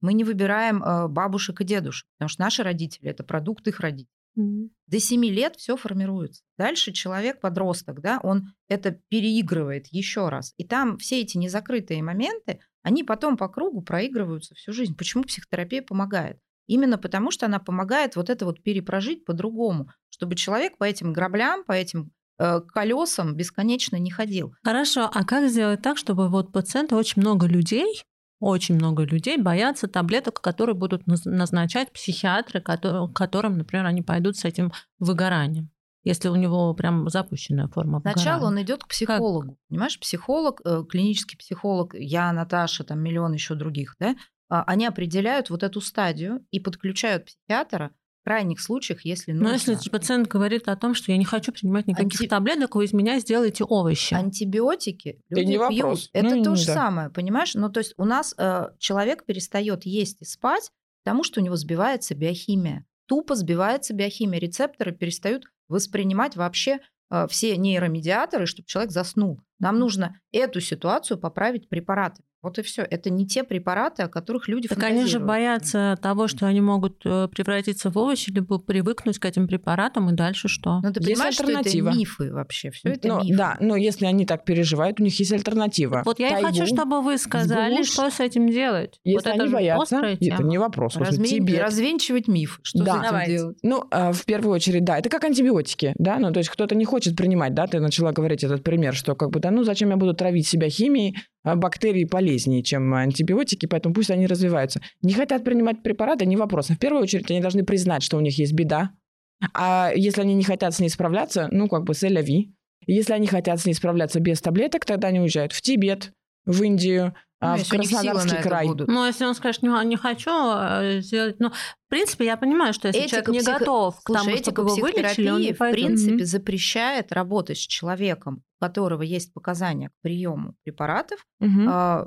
Мы не выбираем а, бабушек и дедушек, потому что наши родители это продукт их родителей. Мгм. До 7 лет все формируется. Дальше человек, подросток, да, он это переигрывает еще раз. И там все эти незакрытые моменты, они потом по кругу проигрываются всю жизнь. Почему психотерапия помогает? Именно потому, что она помогает вот это вот перепрожить по-другому, чтобы человек по этим граблям, по этим э, колесам бесконечно не ходил. Хорошо, а как сделать так, чтобы вот пациенты, очень много людей, очень много людей боятся таблеток, которые будут наз- назначать психиатры, которым, например, они пойдут с этим выгоранием, если у него прям запущенная форма Сначала выгорания. он идет к психологу. Понимаешь, психолог, э, клинический психолог, я, Наташа, там миллион еще других, да, а, они определяют вот эту стадию и подключают психиатра крайних случаях, если нужно. Но если пациент говорит о том, что я не хочу принимать никаких Анти- таблеток, вы из меня сделаете овощи. Антибиотики Да люди не пьют. вопрос. Это Ну, то же да. самое, понимаешь? Ну, то есть у нас э, человек перестает есть и спать, потому что у него сбивается биохимия. Тупо сбивается биохимия. Рецепторы перестают воспринимать вообще э, все нейромедиаторы, чтобы человек заснул. Нам нужно эту ситуацию поправить препаратами. Вот и все. Это не те препараты, о которых люди Так они же фантазируют. боятся того, что они могут э, превратиться в овощи, либо привыкнуть к этим препаратам, и дальше что? Ну, ты Есть понимаешь, что это альтернатива. мифы вообще? Все это Ну, мифы. да, но если они так переживают, у них есть альтернатива. Вот я и хочу, чтобы вы сказали, глушь. что с этим делать. Если вот это они же боятся, это не вопрос. Размен- Тибет. Развенчивать мифы. Что Да. с этим Давайте. делать? Ну, а, в первую очередь, да, это как антибиотики, да, ну, то есть кто-то не хочет принимать, да, ты начала говорить этот пример, что как бы, да, ну, зачем я буду травить себя химией, бактерии полезнее, чем антибиотики, поэтому пусть они развиваются. Не хотят принимать препараты, не вопрос. В первую очередь они должны признать, что у них есть беда, а если они не хотят с ней справляться, ну, как бы, c'est vie. Если они хотят с ней справляться без таблеток, тогда они уезжают в Тибет, в Индию, Ну, а, в Краснодарский край. будут. Ну, если он скажет, не, не хочу э, сделать... Ну, в принципе, я понимаю, что если Этика человек не психо- готов к тому, этика чтобы его вылечили, он не в пойдет. принципе, Мгм. запрещает работать с человеком, у которого есть показания к приему препаратов, Мгм. а,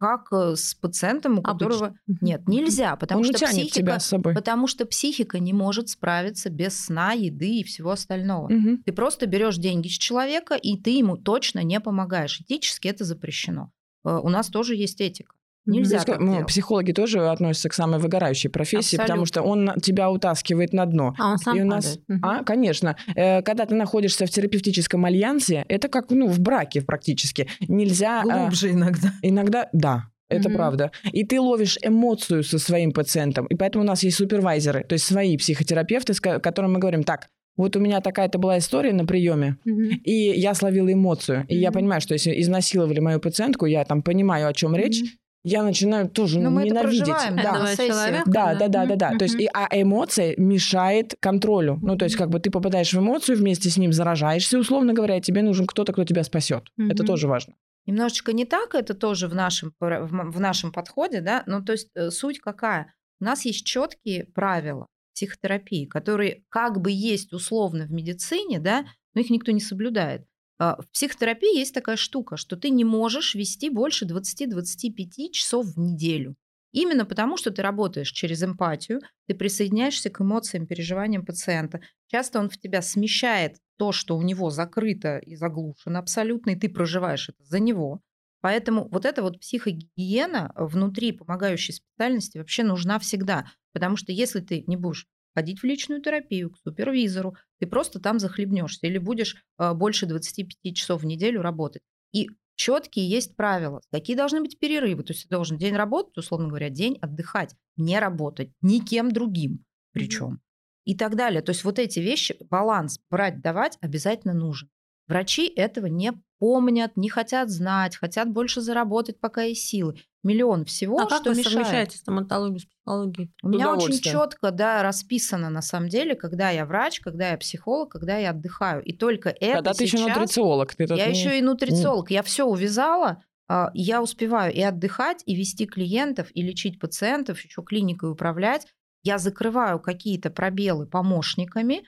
как э, с пациентом, у Обычно. которого... Мгм. Нет, нельзя, потому Он не что тянет психика... тебя с собой. Потому что психика не может справиться без сна, еды и всего остального. Мгм. Ты просто берешь деньги с человека, и ты ему точно не помогаешь. Этически это запрещено. Э, У нас тоже есть этика. Нельзя так ну, делать. психологи тоже относятся к самой выгорающей профессии, потому Абсолютно. что он тебя утаскивает на дно. А он сам И у нас, падает. А, конечно, Э, когда ты находишься в терапевтическом альянсе, это как ну в браке практически. Нельзя э, Глубже иногда. иногда, да. Это Мгм. правда. И ты ловишь эмоцию со своим пациентом. И поэтому у нас есть супервайзеры, то есть свои психотерапевты, с ко- которым мы говорим, так, вот у меня такая-то была история на приеме, Мгм. и я словила эмоцию. И я понимаю, что если изнасиловали мою пациентку, я там понимаю, о чем речь, Мгм. я начинаю тоже Но мы это ненавидеть. проживаем, да. да, человека, Да, да, да, да, да. Мгм. То есть, и, а эмоция мешает контролю. Ну, то есть, как бы ты попадаешь в эмоцию, вместе с ним заражаешься, условно говоря, тебе нужен кто-то, кто тебя спасет. Это тоже важно. Немножечко не так это тоже в нашем, в нашем подходе, да, ну то есть э, суть какая? У нас есть четкие правила психотерапии, которые как бы есть условно в медицине, да, но их никто не соблюдает. А, В психотерапии есть такая штука, что ты не можешь вести больше 20-25 часов в неделю. Именно потому, что ты работаешь через эмпатию, ты присоединяешься к эмоциям, переживаниям пациента. Часто он в тебя смещает то, что у него закрыто и заглушено абсолютно, и ты проживаешь это за него. Поэтому вот эта вот психогигиена внутри помогающей специальности вообще нужна всегда. Потому что если ты не будешь ходить в личную терапию к супервизору, ты просто там захлебнешься или будешь э, больше 25 часов в неделю работать. И четкие есть правила, какие должны быть перерывы. То есть ты должен день работать, условно говоря, день отдыхать, не работать никем другим причем. и так далее. То есть вот эти вещи, баланс брать, давать обязательно нужен. Врачи этого не помнят, не хотят знать, хотят больше заработать, пока есть силы. Миллион всего, а что как вы мешает. совмещаете стоматологию с психологией? У меня очень четко, да, расписано на самом деле, когда я врач, когда я психолог, когда я отдыхаю. И только это Когда ты сейчас... еще нутрициолог. Ты я не- еще и нутрициолог. Я все увязала, а, я успеваю и отдыхать, и вести клиентов, и лечить пациентов, еще клиникой управлять. Я закрываю какие-то пробелы помощниками,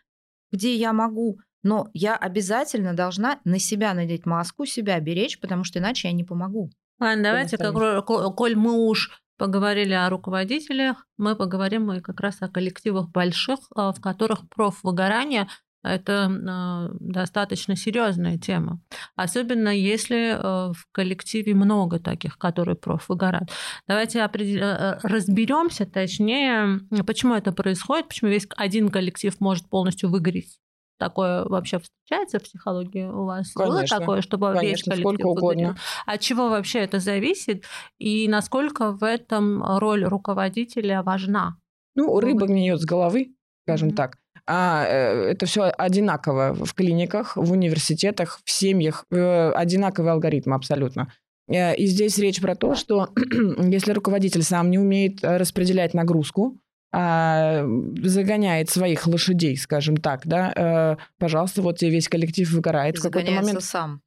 где я могу, но я обязательно должна на себя надеть маску, себя беречь, потому что иначе я не помогу. Ладно, давайте, как, коль мы уж поговорили о руководителях, мы поговорим и как раз о коллективах больших, а, в которых профвыгорание это а, достаточно серьезная тема. Особенно если а, в коллективе много таких, которые профвыгорают. Давайте разберемся точнее, почему это происходит, почему весь один коллектив может полностью выгореть. Такое вообще встречается в психологии у вас? Конечно, Было такое, чтобы весь Конечно, коллектив сколько угодно. От чего вообще это зависит и насколько в этом роль руководителя важна? Ну, рыба гниет с головы, скажем Мгм. так. А э, это все одинаково в клиниках, в университетах, в семьях, э, одинаковый алгоритм абсолютно. Э, И здесь речь про то, что если руководитель сам не умеет распределять нагрузку, а, загоняет своих лошадей, скажем так, да, э, пожалуйста, вот тебе весь коллектив выгорает в какой-то момент. сам.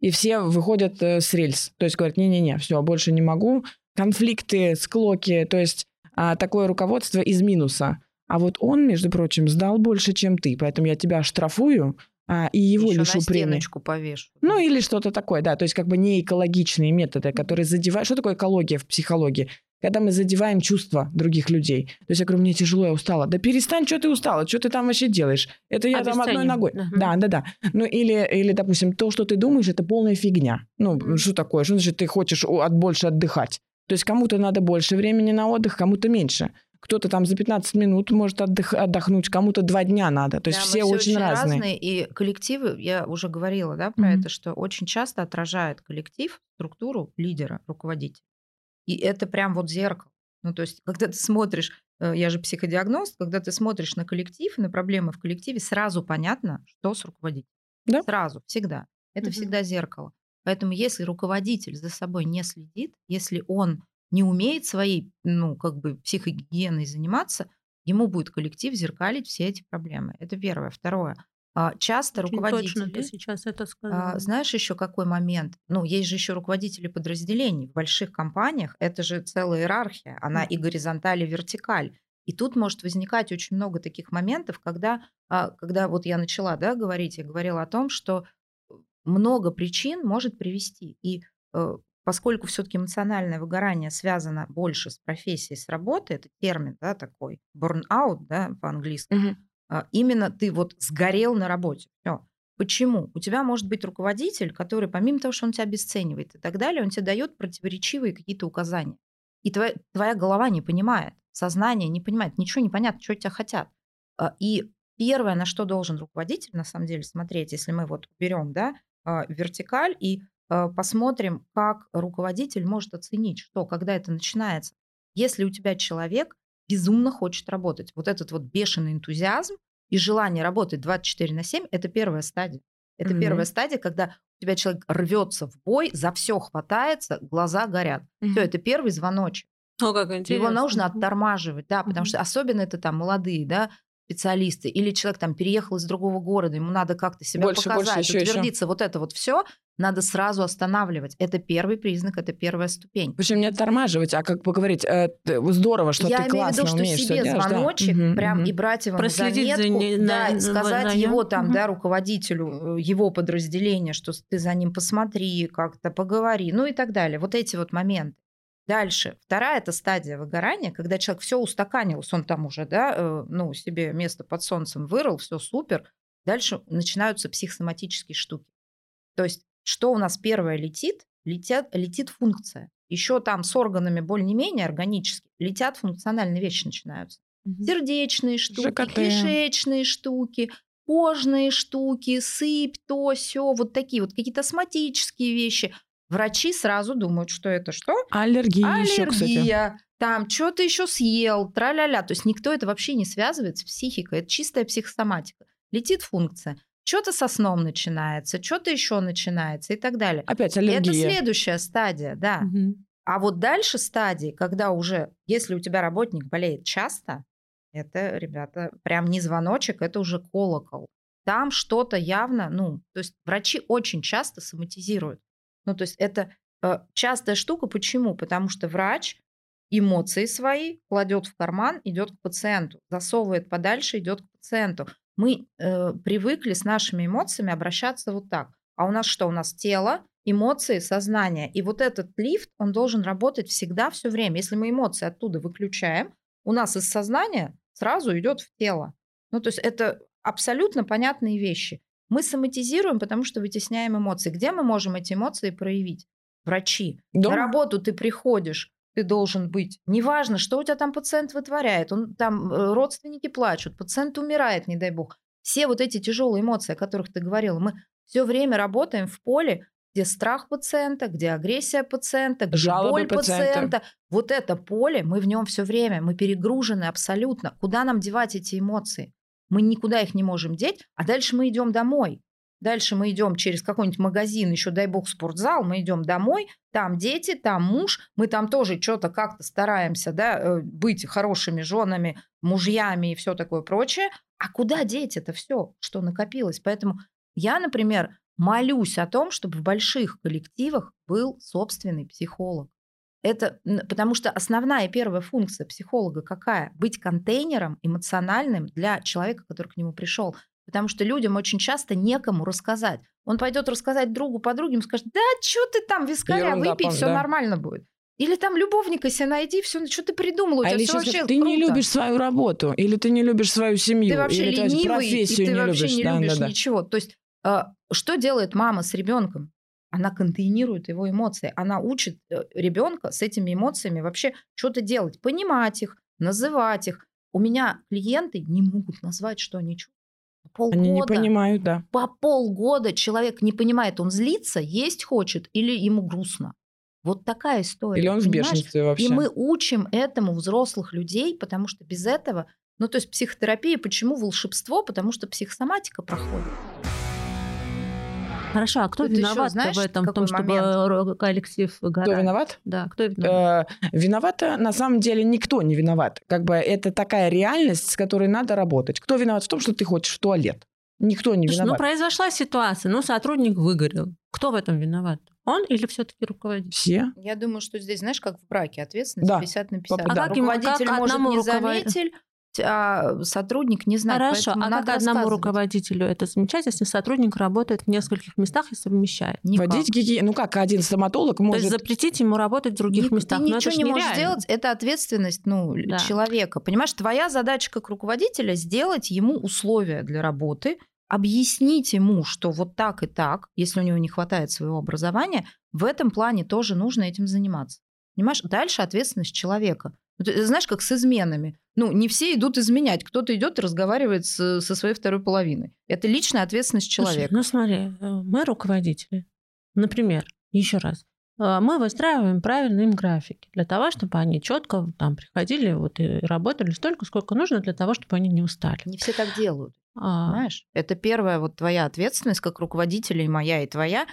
И все выходят э, с рельс. То есть говорят, не-не-не, все, больше не могу. Конфликты, склоки, то есть а, такое руководство из минуса. А вот он, между прочим, сдал больше, чем ты, поэтому я тебя штрафую а, и его Ещё лишу на премии. повешу. Ну или что-то такое, да, то есть как бы не экологичные методы, которые задевают... Что такое экология в психологии? Когда мы задеваем чувства других людей. То есть я говорю, мне тяжело, я устала. Да перестань, что ты устала, что ты там вообще делаешь? Это я там одной ногой. Мгм. Да, да, да. Ну или, или, допустим, то, что ты думаешь, это полная фигня. Ну, Мгм. что такое? Что значит ты хочешь от больше отдыхать? То есть кому-то надо больше времени на отдых, кому-то меньше. Кто-то там за 15 минут может отдых- отдохнуть, кому-то два дня надо. То есть Да, все все очень разные. И коллективы, я уже говорила да, про Мгм. это, что очень часто отражает коллектив структуру лидера, руководителя. И это прям вот зеркало. Ну, то есть, когда ты смотришь, э, я же психодиагност, когда ты смотришь на коллектив, на проблемы в коллективе, сразу понятно, что с руководителем. Да. Сразу, всегда. Это Мгм. всегда зеркало. Поэтому если руководитель за собой не следит, если он не умеет своей, ну, как бы психогигиеной заниматься, ему будет коллектив зеркалить все эти проблемы. Это первое. Второе. А, Часто Очень руководители... точно ты сейчас это А, сказала. Знаешь еще какой момент? Ну, есть же еще руководители подразделений. В больших компаниях это же целая иерархия. Она и горизонталь, и вертикаль. И тут может возникать очень много таких моментов, когда, а, когда вот я начала да, говорить, я говорила о том, что много причин может привести. И э, поскольку все-таки эмоциональное выгорание связано больше с профессией, с работой, это термин да, такой, burnout да, по-английски, Мгм. А, именно ты вот сгорел на работе. Всё. Почему? У тебя может быть руководитель, который помимо того, что он тебя обесценивает и так далее, он тебе дает противоречивые какие-то указания. И твоя, твоя голова не понимает, сознание не понимает, ничего не понятно, что тебя хотят. А, И первое, на что должен руководитель на самом деле смотреть, если мы вот берем да, а, вертикаль и посмотрим, как руководитель может оценить, что когда это начинается. Если у тебя человек безумно хочет работать, вот этот вот бешеный энтузиазм и желание работать 24 на 7, это первая стадия. Это Мгм. первая стадия, когда у тебя человек рвется в бой, за все хватается, глаза горят. Все, это первый звоночек. О, как Его интересно. нужно Мгм. оттормаживать, да, потому Мгм. что особенно это там молодые, да, специалисты, или человек там переехал из другого города, ему надо как-то себя Больше, больше, показать, ещё, ещё. утвердиться, вот это вот все надо сразу останавливать. Это первый признак, это первая ступень. Причем не оттормаживать, а как поговорить, э, здорово, что Я ты имею в классно виду, что умеешь себе делаешь, да. звоночек Мгм, прям мгм. и брать его Проследить на за заметку, не- да, на- сказать за ним. его там, Мгм. да, руководителю э, его подразделения, что ты за ним посмотри, как-то поговори, ну и так далее. Вот эти вот моменты. Дальше. Вторая это стадия выгорания, когда человек все устаканился, он там уже, да, э, ну, себе место под солнцем вырыл, все супер. Дальше начинаются психосоматические штуки. То есть, что у нас первое летит? Летят, летит функция. Еще там с органами более-менее органически летят функциональные вещи начинаются. Мгм. Сердечные штуки, ЖКТ. кишечные штуки, кожные штуки, сыпь, то, все, вот такие вот какие-то астматические вещи. Врачи сразу думают, что это что? Аллергия еще, кстати. Аллергия. там что ты еще съел, тра-ля-ля. То есть никто это вообще не связывает с психикой. Это чистая психосоматика. Летит функция. Что-то со сном начинается, что-то еще начинается и так далее. Опять аллергия. Это следующая стадия, да. Мгм. А вот дальше стадии, когда уже, если у тебя работник болеет часто, это, ребята, прям не звоночек, это уже колокол. Там что-то явно, ну, то есть врачи очень часто соматизируют. Ну, то есть это э, частая штука. Почему? Потому что врач эмоции свои кладет в карман, идет к пациенту, засовывает подальше, идет к пациенту. Мы э, привыкли с нашими эмоциями обращаться вот так. А у нас что? У нас тело, эмоции, сознание. И вот этот лифт, он должен работать всегда, все время. Если мы эмоции оттуда выключаем, у нас из сознания сразу идет в тело. Ну, то есть это абсолютно понятные вещи. Мы соматизируем, потому что вытесняем эмоции. Где мы можем эти эмоции проявить? Врачи. Дома? На работу ты приходишь, ты должен быть. Неважно, что у тебя там пациент вытворяет. Он, там э, родственники плачут, пациент умирает, не дай бог. Все вот эти тяжелые эмоции, о которых ты говорила, мы все время работаем в поле, где страх пациента, где агрессия пациента, где Жалобы боль пациента. пациента. Вот это поле, мы в нем все время, мы перегружены абсолютно. Куда нам девать эти эмоции? Мы никуда их не можем деть, а дальше мы идем домой. Дальше мы идем через какой-нибудь магазин, еще дай бог спортзал, мы идем домой, там дети, там муж, мы там тоже что-то как-то стараемся да, э, быть хорошими женами, мужьями и все такое прочее. А куда деть это все, что накопилось? Поэтому я, например, молюсь о том, чтобы в больших коллективах был собственный психолог. Это потому что основная первая функция психолога какая? Быть контейнером эмоциональным для человека, который к нему пришел. Потому что людям очень часто некому рассказать. Он пойдет рассказать другу, подруге, ему скажет, да, что ты там вискаря Ерунда, выпей, все да. нормально будет. Или там любовника себе найди, все, что ты придумал, у А тебя или все вообще ты не круто. любишь свою работу, или ты не любишь свою семью, Ты вообще или ты ленивый, профессию и ты не вообще любишь. не Да, любишь да, да. ничего. То есть э, что делает мама с ребенком? Она контейнирует его эмоции. Она учит ребенка с этими эмоциями вообще что-то делать, понимать их, называть их. У меня клиенты не могут назвать, что они чувствуют. Полгода, Они не понимают, да. по полгода человек не понимает, он злится, есть хочет или ему грустно. Вот такая история. Или он в понимаешь? бешенстве вообще. И мы учим этому взрослых людей, потому что без этого, ну то есть психотерапия, почему волшебство? Потому что психосоматика проходит. Хорошо, а кто Тут виноват знаешь, в этом, в том, чтобы коллектив Кто виноват? Да, кто виноват? Э, Виновата на самом деле никто не виноват. Как бы это такая реальность, с которой надо работать. Кто виноват в том, что ты хочешь в туалет? Никто не ну виноват. произошла ситуация, ну сотрудник выгорел. Кто в этом виноват? Он или все-таки руководитель? Все. Я думаю, что здесь, знаешь, как в браке, ответственность Да. 50 на 50. А как ему- как Руководитель может одному не руковод- заметить, а сотрудник не знает. Хорошо, а надо как одному руководителю это замечать, если сотрудник работает в нескольких местах и совмещает? Никак. Водить гиги- Ну как, один стоматолог То может... есть запретить ему работать в других Ни- местах. Ты ничего не можешь нереально. сделать, это ответственность ну, Да. человека. Понимаешь, твоя задача как руководителя сделать ему условия для работы, объяснить ему, что вот так и так, если у него не хватает своего образования, в этом плане тоже нужно этим заниматься. Понимаешь, дальше ответственность человека. Ты знаешь, как с изменами. Ну, не все идут изменять. Кто-то идет и разговаривает с- со своей второй половиной. Это личная ответственность Слушай, человека. ну смотри, э, мы руководители. Например, еще раз, э, мы выстраиваем правильные им графики для того, чтобы они четко там приходили вот и работали столько, сколько нужно для того, чтобы они не устали. Не все так делают. А, Понимаешь? Это первая вот твоя ответственность как руководителя и моя, и твоя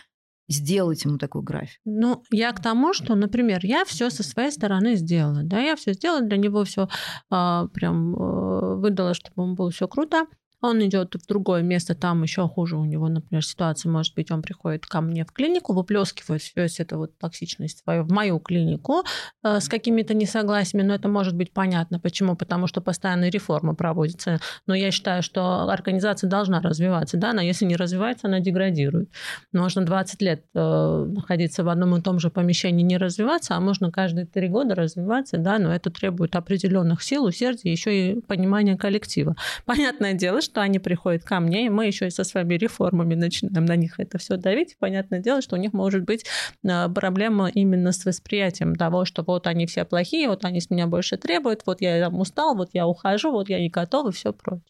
сделать ему такой график. Ну, я к тому, что, например, я все со своей стороны сделала, да, я все сделала для него, все прям э, выдала, чтобы ему было все круто. Он идет в другое место, там еще хуже у него, например, ситуация может быть, он приходит ко мне в клинику, выплескивает всю эту вот токсичность свою в мою клинику э, с какими-то несогласиями, но это может быть понятно. Почему? Потому что постоянные реформы проводятся. Но я считаю, что организация должна развиваться, да, она если не развивается, она деградирует. Можно 20 лет э, находиться в одном и том же помещении, не развиваться, а можно каждые три года развиваться, да, но это требует определенных сил, усердия, еще и понимания коллектива. Понятное дело, что они приходят ко мне, и мы еще и со своими реформами начинаем на них это все давить. Понятное дело, что у них может быть э, проблема именно с восприятием того, что вот они все плохие, вот они с меня больше требуют, вот я там устал, вот я ухожу, вот я не готов и все прочее.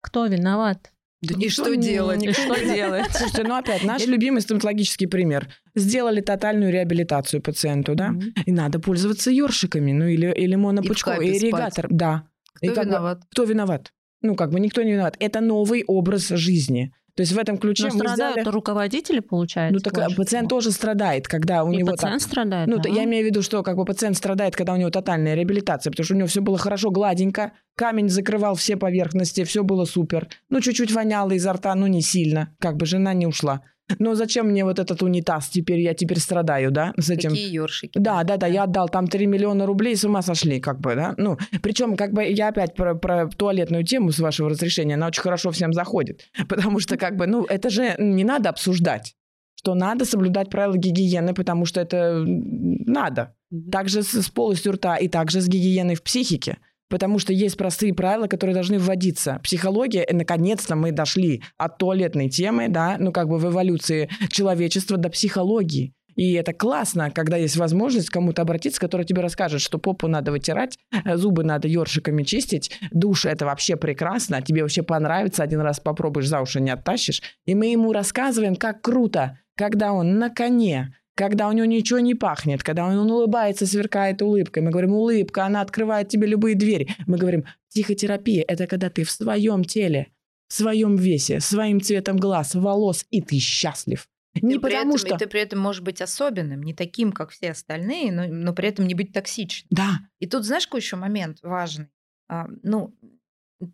Кто виноват? Да и что делать? И что делать? Слушайте, ну опять, наш любимый стоматологический пример. Сделали тотальную реабилитацию пациенту, да? И надо пользоваться ёршиками, ну или, или монопучком, и ирригатор. Да. Кто виноват? Кто виноват? Ну, как бы никто не виноват. Это новый образ жизни. То есть в этом ключе Но мы страдают сделали... руководители, получается. Ну так а, пациент тоже страдает, когда у И него пациент так- страдает. Ну, да. я имею в виду, что как бы пациент страдает, когда у него тотальная реабилитация, потому что у него все было хорошо, гладенько, камень закрывал все поверхности, все было супер. Ну, чуть-чуть воняло изо рта, но не сильно, как бы жена не ушла. Но зачем мне вот этот унитаз теперь, я теперь страдаю, да, с этим? Какие ёршики? Да, да, да, я отдал там 3 миллиона рублей, с ума сошли, как бы, да. Ну, причем, как бы, я опять про, про туалетную тему, с вашего разрешения, она очень хорошо всем заходит. Потому что, как бы, ну, это же не надо обсуждать, что надо соблюдать правила гигиены, потому что это надо. Также с, с полостью рта и также с гигиеной в психике. Потому что есть простые правила, которые должны вводиться. Психология, э, наконец-то мы дошли от туалетной темы, да, ну как бы в эволюции человечества до психологии. И это классно, когда есть возможность кому-то обратиться, который тебе расскажет, что попу надо вытирать, э, зубы надо ёршиками чистить, душ это вообще прекрасно, тебе вообще понравится, один раз попробуешь, за уши не оттащишь. И мы ему рассказываем, как круто, когда он на коне, когда у него ничего не пахнет, когда он улыбается, сверкает улыбкой. Мы говорим, улыбка, она открывает тебе любые двери. Мы говорим, психотерапия – это когда ты в своем теле, в своем весе, своим цветом глаз, волос, и ты счастлив. Не при потому этом- что... И ты при этом можешь быть особенным, не таким, как все остальные, но, но при этом не быть токсичным. Да, И тут знаешь, какой еще момент важный? А, ну,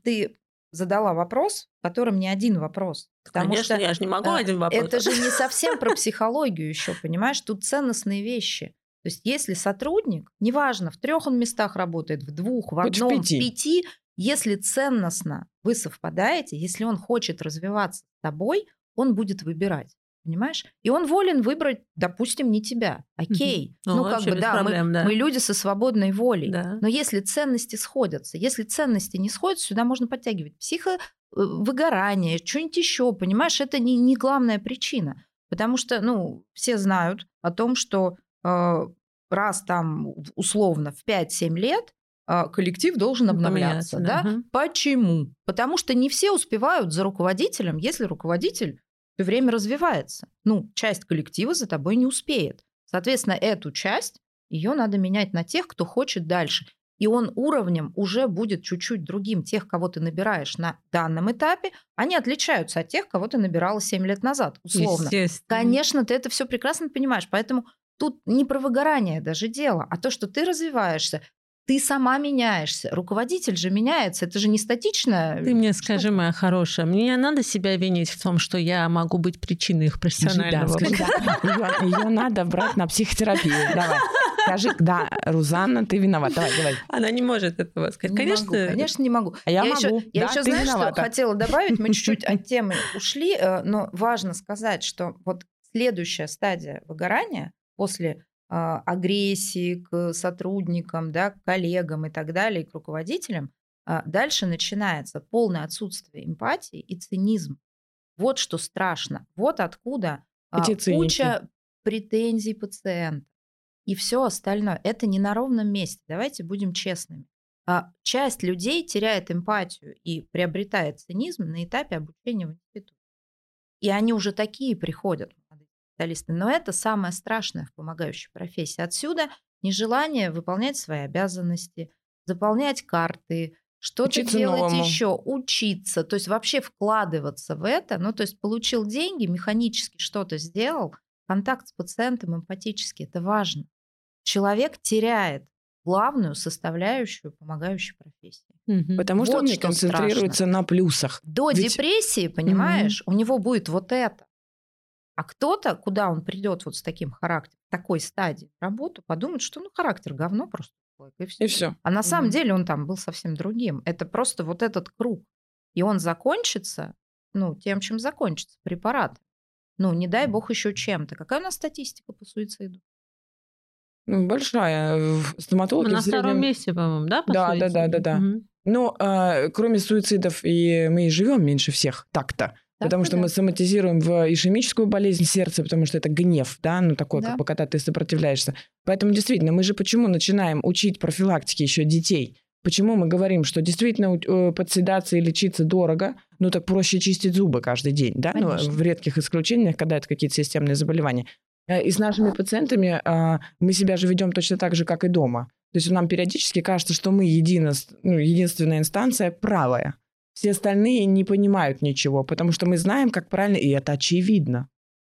ты задала вопрос, в котором не один вопрос. Потому Конечно, что я же не могу а, один вопрос. это же не совсем про психологию еще, понимаешь? Тут ценностные вещи. То есть если сотрудник, неважно, в трех он местах работает, в двух, в Хоть в одном, в пяти. пяти, если ценностно вы совпадаете, если он хочет развиваться с тобой, он будет выбирать. Понимаешь? И он волен выбрать, допустим, не тебя. Окей. Ну, Ну, как бы, да, мы- проблем, да. мы люди со свободной волей. Да. Но если ценности сходятся, если ценности не сходятся, сюда можно подтягивать психо э, выгорание, что-нибудь еще, понимаешь, это не, не главная причина. Потому что, ну, все знают о том, что э, раз там условно в 5-7 лет э, коллектив должен обновляться. Поменяться, Да? да. Мгм. Почему? Потому что не все успевают за руководителем, если руководитель время развивается. Ну, часть коллектива за тобой не успеет. Соответственно, эту часть, ее надо менять на тех, кто хочет дальше. И он уровнем уже будет чуть-чуть другим. Тех, кого ты набираешь на данном этапе, они отличаются от тех, кого ты набирала 7 лет назад, условно. Конечно, ты это все прекрасно понимаешь. Поэтому тут не про выгорание даже дело, а то, что ты развиваешься, ты сама меняешься. Руководитель же меняется. Это же не статичная. Ты мне скажи, моя хорошая, мне не надо себя винить в том, что я могу быть причиной их профессионального скажи, да. Ее, надо брать на психотерапию. Давай. Скажи, да, Рузанна, ты виновата. Давай, давай. Она не может этого сказать. Не конечно, могу, конечно, не могу. А я, еще, могу. я Да, еще ты знаешь, что виновата. хотела добавить? Мы чуть-чуть от темы ушли, э, но важно сказать, что вот следующая стадия выгорания после агрессии к сотрудникам, да, к коллегам и так далее, и к руководителям, а, дальше начинается полное отсутствие эмпатии и цинизм. Вот что страшно. Вот откуда а, Эти циники. куча претензий пациента и все остальное. Это не на ровном месте. Давайте будем честными. А, Часть людей теряет эмпатию и приобретает цинизм на этапе обучения в институте. И они уже такие приходят, молодые специалисты. Но это самое страшное в помогающей профессии. Отсюда нежелание выполнять свои обязанности, заполнять карты, что-то делать новому. еще, учиться, то есть вообще вкладываться в это. Ну, то есть получил деньги, механически что-то сделал, контакт с пациентом эмпатически, это важно. Человек теряет главную составляющую помогающей профессии. Мгм. Потому что Вот он не что концентрируется на плюсах. До Ведь- депрессии, понимаешь, у него будет вот это. А кто-то, куда он придет вот с таким характером, в такой стадии работу, подумает, что ну характер говно просто. И все. И все. А на самом Мгм. деле он там был совсем другим. Это просто вот этот круг. И он закончится, ну, тем, чем закончится, препарат. Ну, не дай бог еще чем-то. Какая у нас статистика по суициду? Ну, большая. В- Мы Стоматологи на в среднем- втором месте, по-моему, да? по Да, да, да, суициду? да, да. Мгм. Ну, а, кроме суицидов, и мы и живем меньше всех так-то. Потому Так-то что да. мы соматизируем в ишемическую болезнь сердца, потому что это гнев, да, ну такой, Да. как когда ты сопротивляешься. Поэтому действительно, мы же почему начинаем учить профилактике еще детей? Почему мы говорим, что действительно э, подседаться и лечиться дорого, ну так проще чистить зубы каждый день, да? Ну, в редких исключениях, когда это какие-то системные заболевания. Э, и с нашими пациентами а, мы себя же ведем точно так же, как и дома. То есть нам периодически кажется, что мы едино, ну, единственная инстанция правая. Все остальные не понимают ничего, потому что мы знаем, как правильно, и это очевидно.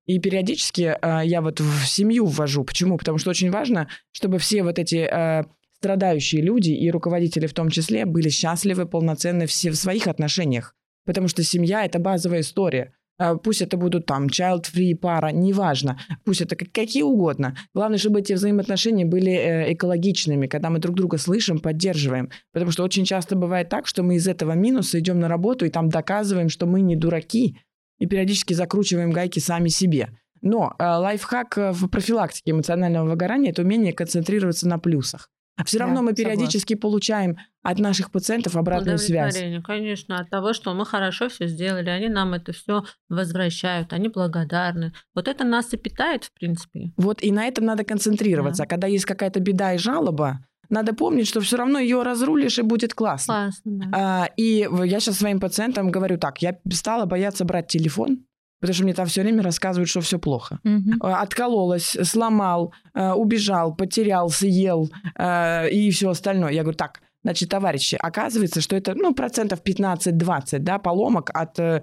И периодически э, я вот в семью ввожу. Почему? Потому что очень важно, чтобы все вот эти э, страдающие люди и руководители в том числе были счастливы, полноценны все в своих отношениях. Потому что семья – это базовая история. Э, пусть это будут там child-free пара, неважно. Пусть это какие угодно. Главное, чтобы эти взаимоотношения были э, экологичными, когда мы друг друга слышим, поддерживаем. Потому что очень часто бывает так, что мы из этого минуса идем на работу и там доказываем, что мы не дураки, и периодически закручиваем гайки сами себе. Но э, лайфхак в профилактике эмоционального выгорания – это умение концентрироваться на плюсах. Все равно да, мы периодически согласна. получаем от наших пациентов обратную связь. Конечно, от того, что мы хорошо все сделали, они нам это все возвращают, они благодарны. Вот это нас и питает, в принципе. Вот и на этом надо концентрироваться. Да. А когда есть какая-то беда и жалоба, надо помнить, что все равно ее разрулишь и будет классно. Классно. Да. А, и я сейчас своим пациентам говорю так: я стала бояться брать телефон, потому что мне там все время рассказывают, что все плохо. Угу. Откололась, сломал, э, убежал, потерял, съел э, и все остальное. Я говорю, так, Значит, товарищи, оказывается, что это, ну, процентов 15-20, да, поломок от э,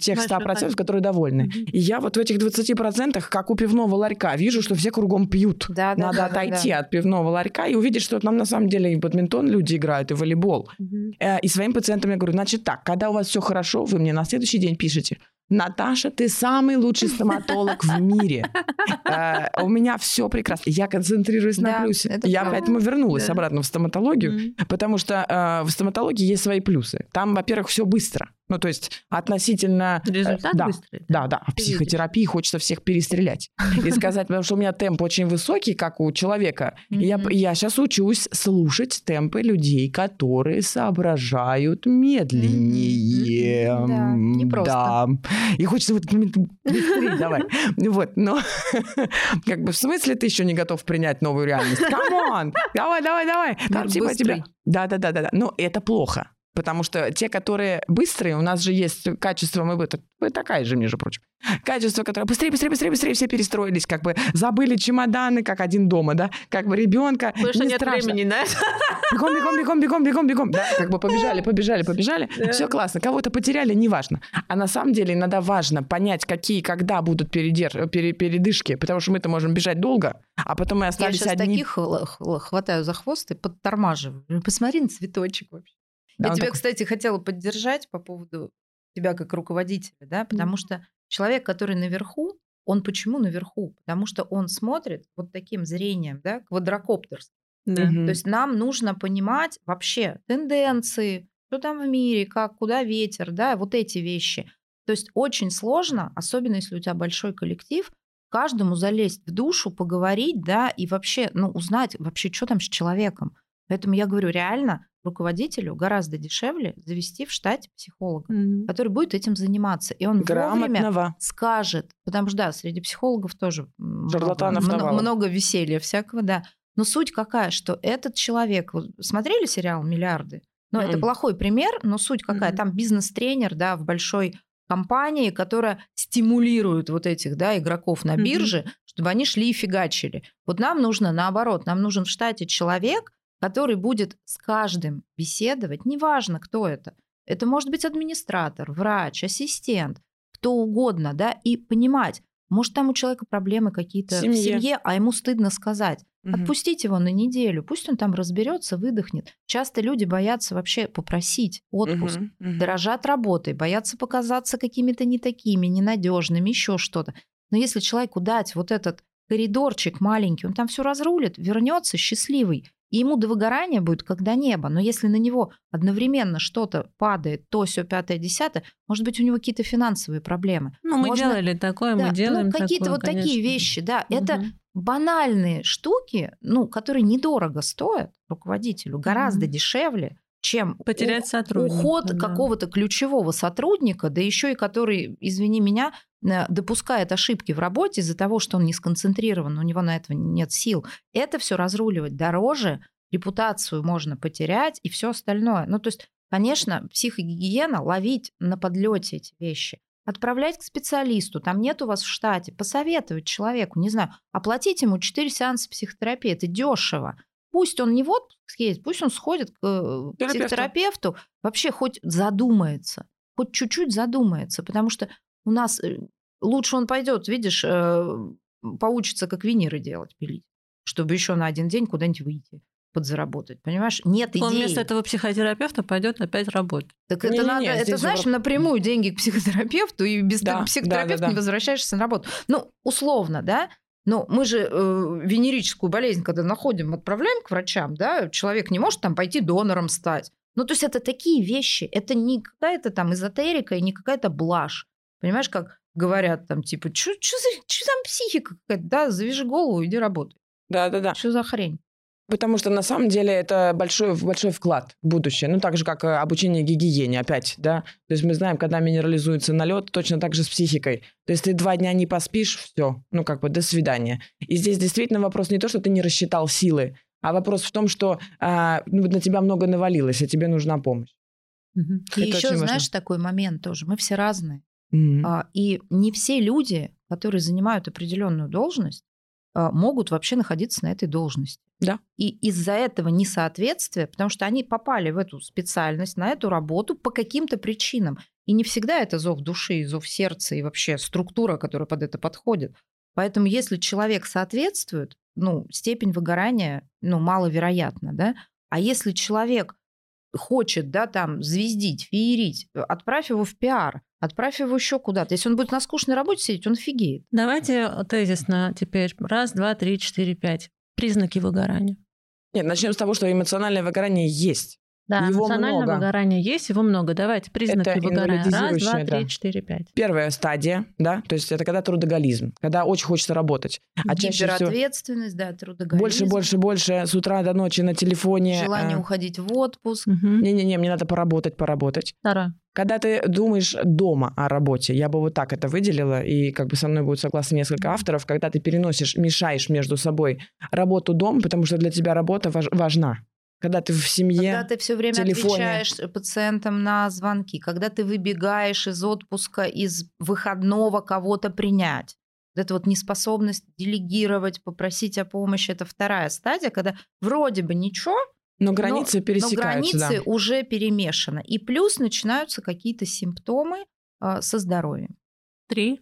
тех 100%, процентов, которые довольны. Mm-hmm. И я вот в этих 20%, как у пивного ларька, вижу, что все кругом пьют. Да, Надо да, отойти да. от пивного ларька и увидеть, что там на самом деле и бадминтон люди играют, и волейбол. Mm-hmm. И своим пациентам я говорю, значит так, когда у вас все хорошо, вы мне на следующий день пишете, Наташа, ты самый лучший стоматолог в мире. Э, у меня все прекрасно. Я концентрируюсь на плюсе. Я поэтому вернулась обратно в стоматологию, потому что э, в стоматологии есть свои плюсы. Там, во-первых, все быстро. Ну, то есть относительно... Э, Результат да, быстрый. Да, да. В психотерапии видишь. хочется всех перестрелять. И сказать, потому что у меня темп очень высокий, как у человека. Я, я сейчас учусь слушать темпы людей, которые соображают медленнее. Да, не просто. Да. И хочется вот давай. Вот, но как бы в смысле ты еще не готов принять новую реальность? Come on! Давай, давай, давай. Там типа тебя... Да, да, да, да. Но это плохо. Потому что те, которые быстрые, у нас же есть качество, мы бы, вы такая же, между прочим, качество, которое быстрее, быстрее, быстрее, быстрее, все перестроились, как бы забыли чемоданы, как один дома, да, как бы ребенка. Потому что нет страшно. времени, да? Бегом, бегом, бегом, бегом, бегом, бегом. Да, как бы побежали, побежали, побежали. Да. Все классно. Кого-то потеряли, неважно. А на самом деле иногда важно понять, какие, когда будут передер... пере... передышки, потому что мы-то можем бежать долго, а потом мы остались Я сейчас одни. таких хватаю за хвост и подтормаживаю. Посмотри на цветочек вообще. Да, Я тебя, такой... кстати, хотела поддержать по поводу тебя как руководителя, да, потому mm. что человек, который наверху, он почему наверху? Потому что он смотрит вот таким зрением, да, квадрокоптерс. Да. Mm-hmm. То есть нам нужно понимать вообще тенденции, что там в мире, как, куда ветер, да, вот эти вещи. То есть очень сложно, особенно если у тебя большой коллектив, каждому залезть в душу, поговорить, да, и вообще, ну, узнать вообще, что там с человеком. Поэтому я говорю, реально, руководителю гораздо дешевле завести в штате психолога, mm-hmm. который будет этим заниматься. И он Грамотного. вовремя скажет, потому что, да, среди психологов тоже много, много, много веселья всякого, да. Но суть какая, что этот человек... Смотрели сериал «Миллиарды»? Ну, mm-hmm. это плохой пример, но суть какая. Mm-hmm. Там бизнес-тренер, да, в большой компании, которая стимулирует вот этих, да, игроков на бирже, mm-hmm. чтобы они шли и фигачили. Вот нам нужно наоборот, нам нужен в штате человек, который будет с каждым беседовать, неважно, кто это. Это может быть администратор, врач, ассистент, кто угодно, да, и понимать, может, там у человека проблемы какие-то в семье, а ему стыдно сказать. Угу. Отпустить его на неделю, пусть он там разберется, выдохнет. Часто люди боятся вообще попросить отпуск, угу, угу. дорожат работой, боятся показаться какими-то не такими, ненадежными, еще что-то. Но если человеку дать вот этот коридорчик маленький, он там все разрулит, вернется счастливый, и ему до выгорания будет, когда небо. Но если на него одновременно что-то падает, то все пятое, десятое, может быть, у него какие-то финансовые проблемы. Ну, мы Можно... делали такое, да, мы делаем ну, какие-то такое, вот конечно. такие вещи, да. Угу. Это банальные штуки, ну, которые недорого стоят руководителю, гораздо угу. дешевле, чем потерять сотрудника, уход да. какого-то ключевого сотрудника, да еще и который, извини меня, э, допускает ошибки в работе из-за того, что он не сконцентрирован, у него на это нет сил. Это все разруливать дороже, репутацию можно потерять и все остальное. Ну, то есть, конечно, психогигиена, ловить на подлете эти вещи, отправлять к специалисту, там нет у вас в штате, посоветовать человеку, не знаю, оплатить ему 4 сеанса психотерапии, это дешево. Пусть он не в отпуск съездит, пусть он сходит к э, психотерапевту, вообще хоть задумается, хоть чуть-чуть задумается, потому что у нас э, лучше он пойдет, видишь, э, поучится, как виниры делать, пилить, чтобы еще на один день куда-нибудь выйти подзаработать, понимаешь? Нет идеи. Он вместо этого психотерапевта пойдет опять работать. Так не, это не, надо, не, это знаешь, же... напрямую деньги к психотерапевту, и без да, психотерапевта да, да, да. не возвращаешься на работу. Ну, условно, да? Но мы же э, венерическую болезнь, когда находим, отправляем к врачам, да, человек не может там пойти донором стать. Ну, то есть это такие вещи, это не какая-то там эзотерика и не какая-то блажь. Понимаешь, как говорят там, типа, что там психика какая-то, да, завяжи голову, иди работай. Да-да-да. Что за хрень? Потому что на самом деле это большой, большой вклад в будущее. Ну, так же, как обучение гигиене опять, да. То есть мы знаем, когда минерализуется налет, точно так же с психикой. То есть ты два дня не поспишь, все, ну, как бы до свидания. И здесь действительно вопрос не то, что ты не рассчитал силы, а вопрос в том, что а, ну, на тебя много навалилось, а тебе нужна помощь. Угу. И еще, знаешь, такой момент тоже. Мы все разные. Угу. А, и не все люди, которые занимают определенную должность, могут вообще находиться на этой должности. Да. И из-за этого несоответствия, потому что они попали в эту специальность, на эту работу по каким-то причинам. И не всегда это зов души, зов сердца и вообще структура, которая под это подходит. Поэтому если человек соответствует, ну, степень выгорания, ну, маловероятна, да. А если человек хочет, да, там, звездить, феерить, отправь его в пиар, Отправь его еще куда-то. Если он будет на скучной работе сидеть, он фигеет. Давайте тезисно теперь. Раз, два, три, четыре, пять. Признаки выгорания. Нет, начнем с того, что эмоциональное выгорание есть. Да, его эмоциональное много. выгорание есть, его много. Давайте признаки это выгорания. Раз, два, три, четыре, пять. Первая стадия, да, то есть это когда трудоголизм, когда очень хочется работать. А Гиперответственность, всего... да, трудоголизм. Больше, больше, больше с утра до ночи на телефоне. Желание а... уходить в отпуск. Не-не-не, мне надо поработать, поработать. Второе. Когда ты думаешь дома о работе, я бы вот так это выделила, и как бы со мной будут согласны несколько авторов, когда ты переносишь, мешаешь между собой работу дом, потому что для тебя работа важ, важна. Когда ты в семье, Когда ты все время телефоне. отвечаешь пациентам на звонки, когда ты выбегаешь из отпуска, из выходного кого-то принять. Вот эта вот неспособность делегировать, попросить о помощи, это вторая стадия, когда вроде бы ничего, но границы но, пересекаются. Но границы да. уже перемешаны. И плюс начинаются какие-то симптомы э, со здоровьем. Три.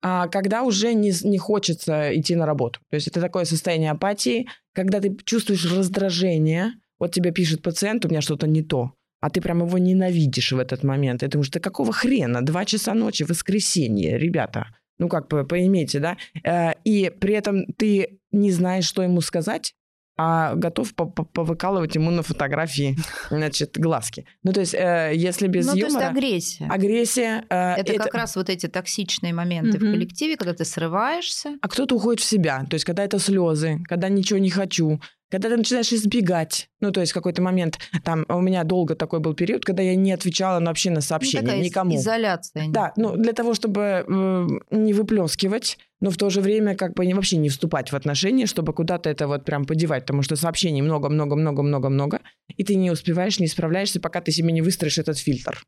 А когда уже не, не хочется идти на работу. То есть это такое состояние апатии, когда ты чувствуешь раздражение, вот тебе пишет пациент, у меня что-то не то, а ты прям его ненавидишь в этот момент. И ты думаешь, да какого хрена? Два часа ночи, воскресенье, ребята. Ну, как бы поймите, да? Э, и при этом ты не знаешь, что ему сказать, а готов повыкалывать ему на фотографии, значит, глазки. Ну, то есть, э, если без ну, юмора... то есть агрессия. Агрессия. Э, это, это как раз вот эти токсичные моменты угу. в коллективе, когда ты срываешься. А кто-то уходит в себя. То есть, когда это слезы, когда ничего не хочу, когда ты начинаешь избегать, ну, то есть какой-то момент, там, у меня долго такой был период, когда я не отвечала вообще на сообщения ну, никому. изоляция. Да, ну, для того, чтобы э, не выплескивать, но в то же время как бы вообще не вступать в отношения, чтобы куда-то это вот прям подевать, потому что сообщений много-много-много-много-много, и ты не успеваешь, не справляешься, пока ты себе не выстроишь этот фильтр.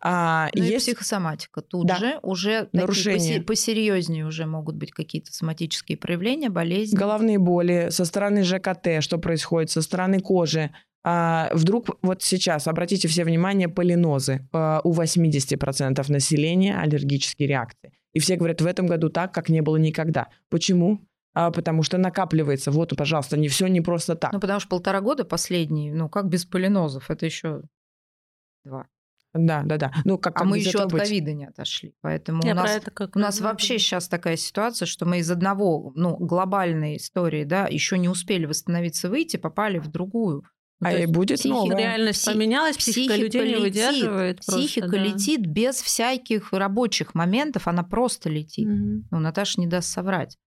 А, ну есть... и психосоматика. Тут да. же уже нарушения. посерьезнее уже могут быть какие-то соматические проявления, болезни. Головные боли со стороны ЖКТ, что происходит, со стороны кожи. А, вдруг вот сейчас, обратите все внимание, полинозы. А, у 80% населения аллергические реакции. И все говорят, в этом году так, как не было никогда. Почему? а, потому что накапливается. Вот, пожалуйста, не все не просто так. Ну, потому что полтора года последние, ну, как без полинозов, это еще два. Да, да, да. Ну, как, а мы еще от ковида не отошли. Поэтому Я у нас, это как у нас вообще сейчас такая ситуация, что мы из одного, ну, глобальной истории, да, еще не успели восстановиться, выйти, попали в другую. А и будет психика, новая. Реальность псих... поменялась, психика, психика людей летит, не выдерживает. Психика просто, да. летит без всяких рабочих моментов, она просто летит. Угу. Ну, Наташа не даст соврать.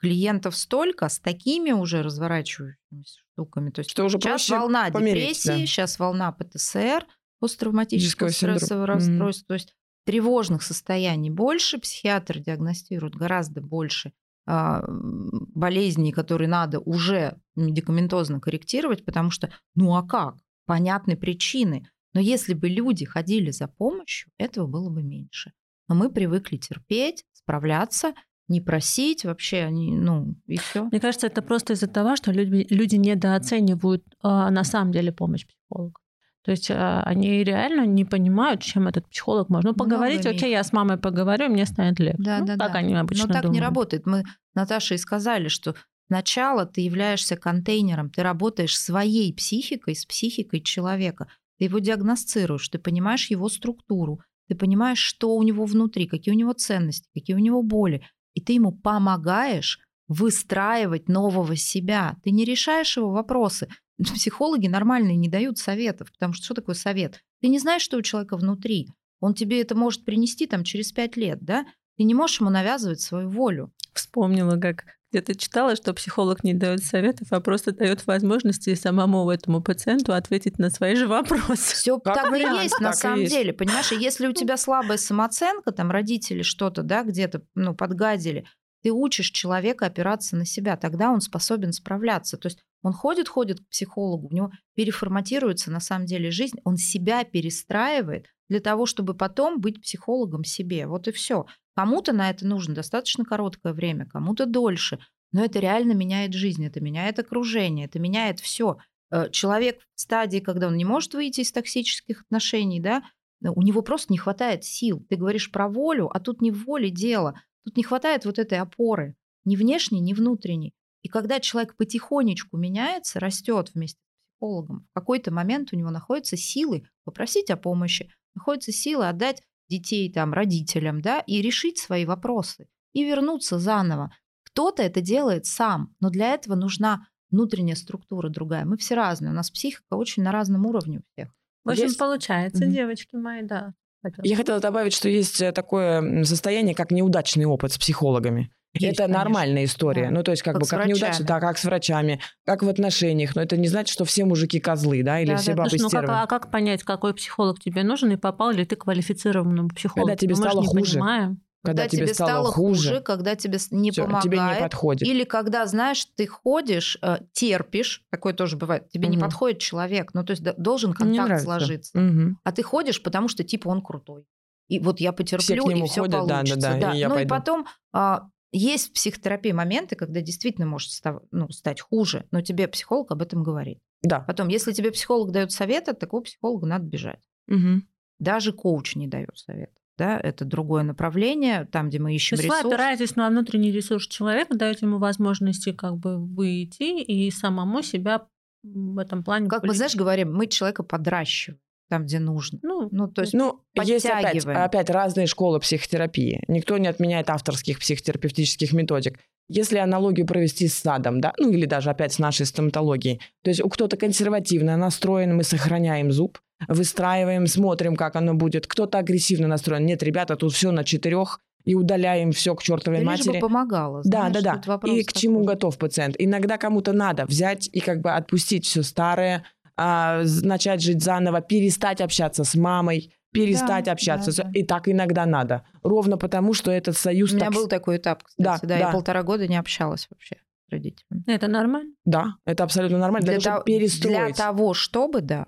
Клиентов столько, с такими уже разворачивающимися штуками. То есть что уже сейчас волна померить, депрессии, да. сейчас волна ПТСР – посттравматического стрессового расстройства. Mm-hmm. То есть тревожных состояний больше, психиатр диагностирует гораздо больше а, болезней, которые надо уже медикаментозно корректировать, потому что, ну а как? Понятны причины. Но если бы люди ходили за помощью, этого было бы меньше. Но мы привыкли терпеть, справляться, не просить вообще, они, ну, и все. Мне кажется, это просто из-за того, что люди, люди недооценивают а, на самом деле помощь психолога. То есть а, они реально не понимают, чем этот психолог может. Ну, поговорить, Много окей, я с мамой поговорю, мне станет легче. Да, ну, да, так да. они обычно Но так думают. не работает. Мы Наташе и сказали, что сначала ты являешься контейнером, ты работаешь своей психикой с психикой человека. Ты его диагностируешь, ты понимаешь его структуру, ты понимаешь, что у него внутри, какие у него ценности, какие у него боли. И ты ему помогаешь выстраивать нового себя. Ты не решаешь его вопросы. Психологи нормальные не дают советов, потому что что такое совет? Ты не знаешь, что у человека внутри. Он тебе это может принести там через пять лет, да? Ты не можешь ему навязывать свою волю. Вспомнила, как где-то читала, что психолог не дает советов, а просто дает возможности самому этому пациенту ответить на свои же вопросы. Все так и есть на самом деле, понимаешь? Если у тебя слабая самооценка, там родители что-то, да, где-то ну подгадили, ты учишь человека опираться на себя, тогда он способен справляться. То есть он ходит, ходит к психологу, у него переформатируется на самом деле жизнь, он себя перестраивает для того, чтобы потом быть психологом себе. Вот и все. Кому-то на это нужно достаточно короткое время, кому-то дольше. Но это реально меняет жизнь, это меняет окружение, это меняет все. Э, человек в стадии, когда он не может выйти из токсических отношений, да, у него просто не хватает сил. Ты говоришь про волю, а тут не в воле дело. Тут не хватает вот этой опоры, ни внешней, ни внутренней. И когда человек потихонечку меняется, растет вместе с психологом, в какой-то момент у него находятся силы попросить о помощи, находятся силы отдать детей там родителям, да, и решить свои вопросы, и вернуться заново. Кто-то это делает сам, но для этого нужна внутренняя структура другая. Мы все разные, у нас психика очень на разном уровне у всех. В общем, Здесь... получается, mm-hmm. девочки мои, да. Я хотела добавить, что есть э, такое состояние, как неудачный опыт с психологами. Есть, это конечно. нормальная история. Да. Ну, то есть, как, как бы, как неудача, да, как с врачами, как в отношениях. Но это не значит, что все мужики козлы, да, или да, все да. бабы Слушай, ну, как, А как понять, какой психолог тебе нужен, и попал ли ты к квалифицированному психологу? Когда тебе Мы стало хуже. Понимаем. Когда, когда тебе, тебе стало, стало хуже, хуже, когда тебе не Всё, помогает, тебе не подходит. или когда, знаешь, ты ходишь, э, терпишь, такое тоже бывает, тебе угу. не подходит человек, ну то есть должен контакт сложиться, угу. а ты ходишь, потому что типа он крутой, и вот я потерплю и все ходят, получится, да, да, да. да. И ну пойду. и потом а, есть в психотерапии моменты, когда действительно может став, ну, стать хуже, но тебе психолог об этом говорит. Да. Потом, если тебе психолог дает совет, от такого психолога надо бежать. Угу. Даже коуч не дает совет. Да, это другое направление, там, где мы ищем То есть ресурс. вы опираетесь на внутренний ресурс человека, даете ему возможности как бы выйти и самому себя в этом плане. Как мы, знаешь, говорим, мы человека подращиваем там, где нужно. Ну, ну то есть ну, есть опять, опять разные школы психотерапии. Никто не отменяет авторских психотерапевтических методик. Если аналогию провести с садом, да, ну или даже опять с нашей стоматологией, то есть у кто-то консервативно настроен, мы сохраняем зуб, выстраиваем, смотрим, как оно будет. Кто-то агрессивно настроен. Нет, ребята, тут все на четырех, и удаляем все к чертовой да матери. Лишь бы помогало. Знаешь, да, да, да. И к чему готов пациент. Иногда кому-то надо взять и как бы отпустить все старое, а, начать жить заново, перестать общаться с мамой, перестать да, общаться. Да, да. И так иногда надо. Ровно потому, что этот союз... У меня так... был такой этап, кстати. Да, да, да, я полтора года не общалась вообще с родителями. Это нормально? Да, это абсолютно нормально. Для, для, того, перестроить. для того, чтобы, да.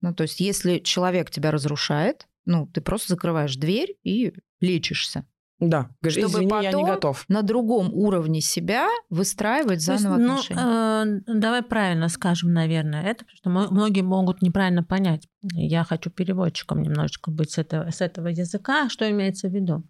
Ну, то есть, если человек тебя разрушает, ну, ты просто закрываешь дверь и лечишься. Да, говоришь, чтобы извини, потом я не готов. на другом уровне себя выстраивать заново есть, ну, отношения. Ну, э, давай правильно скажем, наверное, это, потому что многие могут неправильно понять. Я хочу переводчиком немножечко быть с этого, с этого языка. Что имеется в виду?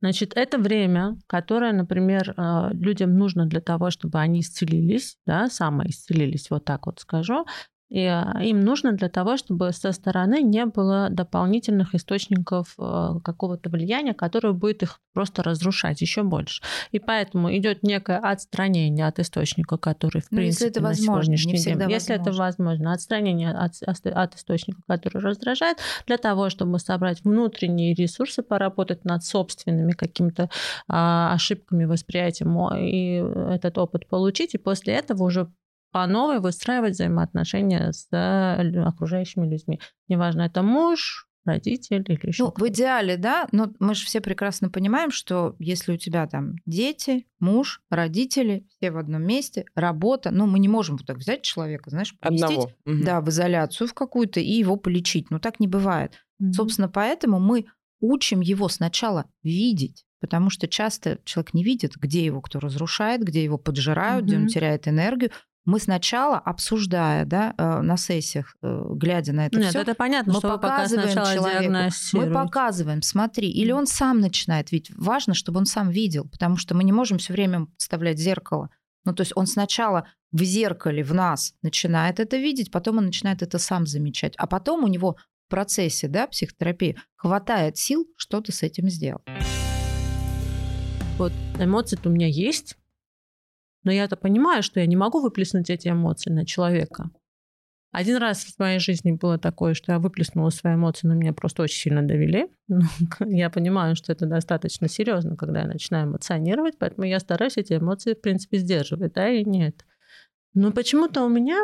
Значит, это время, которое, например, э, людям нужно для того, чтобы они исцелились, да, самоисцелились, вот так вот скажу, и а, им нужно для того, чтобы со стороны не было дополнительных источников э, какого-то влияния, которое будет их просто разрушать еще больше. И поэтому идет некое отстранение от источника, который, в Но ну, принципе, если это на возможно, сегодняшний день, возможно. если это возможно, отстранение от, от источника, который раздражает, для того, чтобы собрать внутренние ресурсы, поработать над собственными какими-то а, ошибками восприятием и этот опыт получить, и после этого уже по новой выстраивать взаимоотношения с э, окружающими людьми. Неважно, это муж, родитель или еще. Ну, в идеале, да, но мы же все прекрасно понимаем, что если у тебя там дети, муж, родители, все в одном месте, работа, ну, мы не можем вот так взять человека, знаешь, поместить, Одного. Да, в изоляцию в какую-то и его полечить. Ну, так не бывает. Мгм. Собственно, поэтому мы учим его сначала видеть, потому что часто человек не видит, где его кто разрушает, где его поджирают, где он теряет энергию. Мы сначала, обсуждая, да, э, на сессиях, э, глядя на это Нет, все, это понятно, мы что пока показываем сначала человеку, мы показываем, смотри, или он сам начинает, ведь важно, чтобы он сам видел, потому что мы не можем все время вставлять зеркало. Ну, то есть он сначала в зеркале в нас начинает это видеть, потом он начинает это сам замечать, а потом у него в процессе да, психотерапии хватает сил что-то с этим сделать. Вот эмоции-то у меня есть, но я-то понимаю, что я не могу выплеснуть эти эмоции на человека. Один раз в моей жизни было такое, что я выплеснула свои эмоции, но меня просто очень сильно довели. Ну, я понимаю, что это достаточно серьезно, когда я начинаю эмоционировать, поэтому я стараюсь эти эмоции, в принципе, сдерживать, да, и нет. Но почему-то у меня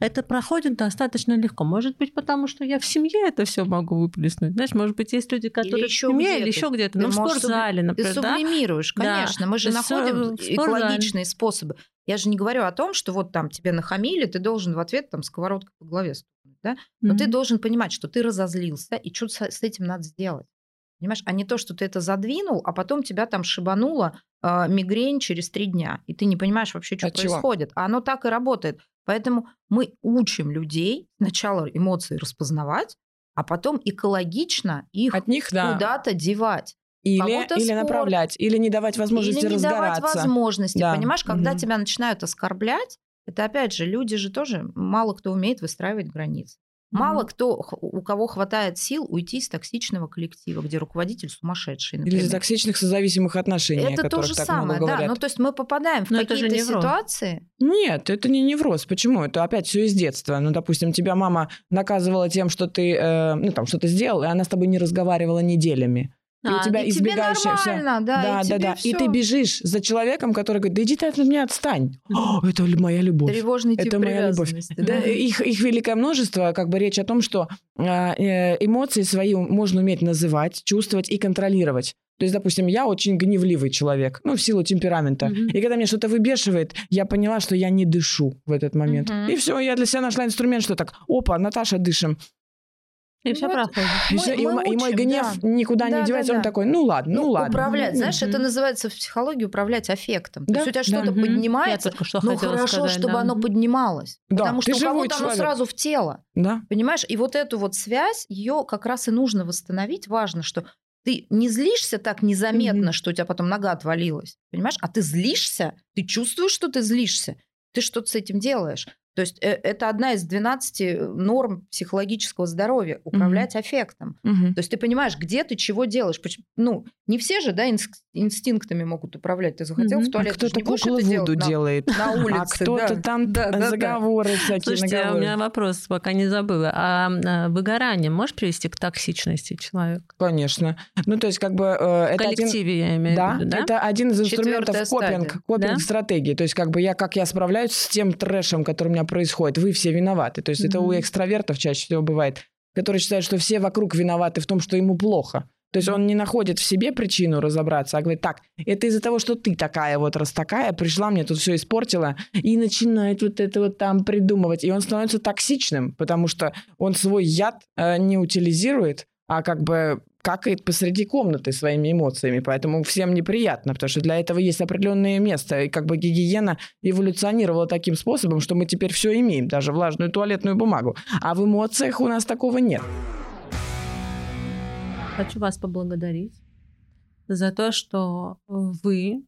это проходит достаточно легко. Может быть, потому что я в семье это все могу выплеснуть. Знаешь, может быть, есть люди, которые в ещё семье где-то. или еще где-то, Ты ну, в спортзале, Ты например, да? сублимируешь, Да. конечно. Мы же э, находим в экологичные способы. Я же не говорю о том, что вот там тебе нахамили, ты должен в ответ там сковородкой по голове стукнуть, да? Но ты Мгм. должен понимать, что ты разозлился, и что с этим надо сделать. Понимаешь? А не то, что ты это задвинул, а потом тебя там шибануло а, мигрень через три дня, и ты не понимаешь вообще, что чего? происходит. А оно так и работает. Поэтому мы учим людей сначала эмоции распознавать, а потом экологично их От них, да. куда-то девать. Или, или спорт. направлять, или не давать возможности Или не давать разгораться. возможности. Да. Понимаешь, когда Мгм. тебя начинают оскорблять, это опять же, люди же тоже мало кто умеет выстраивать границы. Мало кто, у кого хватает сил уйти из токсичного коллектива, где руководитель сумасшедший, Или например. из токсичных созависимых отношений, о Это то же так самое, много да. Ну, то есть мы попадаем в Но это же какие-то ситуации. Нет, это не невроз. Почему? Это опять все из детства. Ну, допустим, тебя мама наказывала тем, что ты, э, ну, там, что-то сделал, и она с тобой не разговаривала неделями. И у А, тебя и тебе избегающая вся- нормально, да, да, и да, тебе да. И всё. ты бежишь за человеком, который говорит, да иди ты от меня отстань. О, это моя любовь. Тревожный тип Это моя любовь. привязанности. Да, их, их великое множество, как бы речь о том, что а, э, эмоции свои можно уметь называть, чувствовать и контролировать. То есть, допустим, я очень гневливый человек, ну, в силу темперамента. Мгм. И когда меня что-то выбешивает, я поняла, что я не дышу в этот момент. Мгм. И все, я для себя нашла инструмент, что так, опа, Наташа, дышим. И все Вот. проходит. И, Мы- и, и мой учим, гнев да. никуда Да, не да, девается. Он да. такой, ну ладно, ну, Ну, ладно. управлять, знаешь, это Мгм. называется в психологии управлять аффектом. То Да, есть у тебя да. что-то Мгм. поднимается, Я только что ну хотела хорошо, сказать, чтобы да. оно поднималось. Да, потому ты что у кого-то оно человек. сразу в тело. Да. Понимаешь? И вот эту вот связь, ее как раз и нужно восстановить. Важно, что ты не злишься так незаметно, Мгм. что у тебя потом нога отвалилась. Понимаешь? А ты злишься, ты чувствуешь, что ты злишься, ты что-то с этим делаешь. То есть э, это одна из 12 норм психологического здоровья – управлять аффектом. Мгм. То есть ты понимаешь, где ты чего делаешь. Ну, не все же, да, инс- инстинктами могут управлять. Ты захотел Мгм. в А туалет, ты же кто-то делать Вуду на- делает. на улице. А кто-то да. там Да, да, да. заговоры всякие Слушайте, а у наговоры. меня вопрос, пока не забыла. А а, выгорание может привести к токсичности человека? Конечно. Ну, то есть, как бы... э, В это один- коллективе, я имею Да, в виду, да? это один из инструментов копинг, стадия. копинг Да? стратегии. То есть, как бы я, как я справляюсь с тем трэшем, который у меня происходит. Вы все виноваты. То есть, это у экстравертов чаще всего бывает, которые считают, что все вокруг виноваты в том, что ему плохо. То есть он не находит в себе причину разобраться, а говорит, так, это из-за того, что ты такая вот раз такая, пришла, мне тут все испортила, и начинает вот это вот там придумывать. И он становится токсичным, потому что он свой яд э, не утилизирует, а как бы какает посреди комнаты своими эмоциями, поэтому всем неприятно, потому что для этого есть определенное место, и как бы гигиена эволюционировала таким способом, что мы теперь все имеем, даже влажную туалетную бумагу, а в эмоциях у нас такого нет. Хочу вас поблагодарить за то, что вы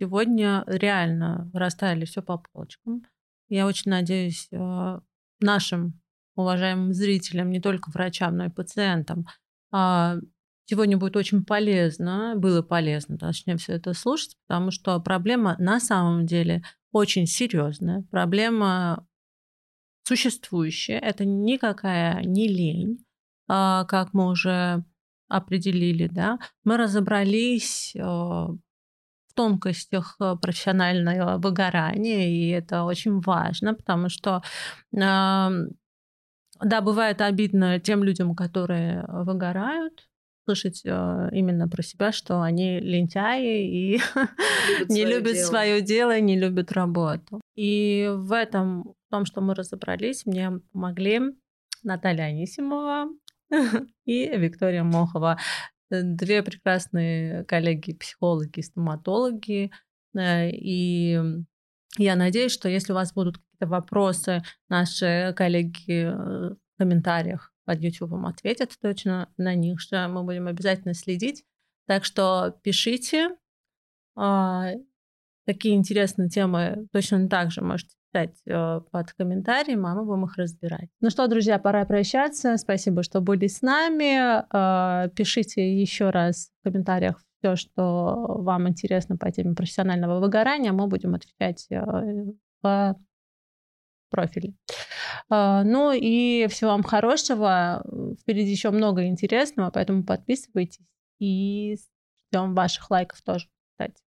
сегодня реально расставили все по полочкам. Я очень надеюсь, э, нашим уважаемым зрителям, не только врачам, но и пациентам, а, сегодня будет очень полезно, было полезно, точнее, все это слушать, потому что проблема на самом деле очень серьезная. Проблема существующая. Это никакая не лень, а, как мы уже определили, да, мы разобрались э, в тонкостях профессионального выгорания, и это очень важно, потому что Да, бывает обидно тем людям, которые выгорают, слышать э, именно про себя, что они лентяи и любят не любят дело. свое дело, не любят работу. И в этом, в том, что мы разобрались, мне помогли Наталья Анисимова и Виктория Мохова. Две прекрасные коллеги, психологи, стоматологи. Э, и я надеюсь, что если у вас будут какие-то вопросы, наши коллеги э, в комментариях под YouTube ответят точно на них же. Мы будем обязательно следить. Так что пишите. А, такие интересные темы точно так же можете писать э, под комментарием, а мы будем их разбирать. Ну что, друзья, пора прощаться. Спасибо, что были с нами. А, пишите еще раз в комментариях все, что вам интересно по теме профессионального выгорания. Мы будем отвечать э, в профиле. А, ну и всего вам хорошего. Впереди еще много интересного, поэтому подписывайтесь и ждем ваших лайков тоже, кстати.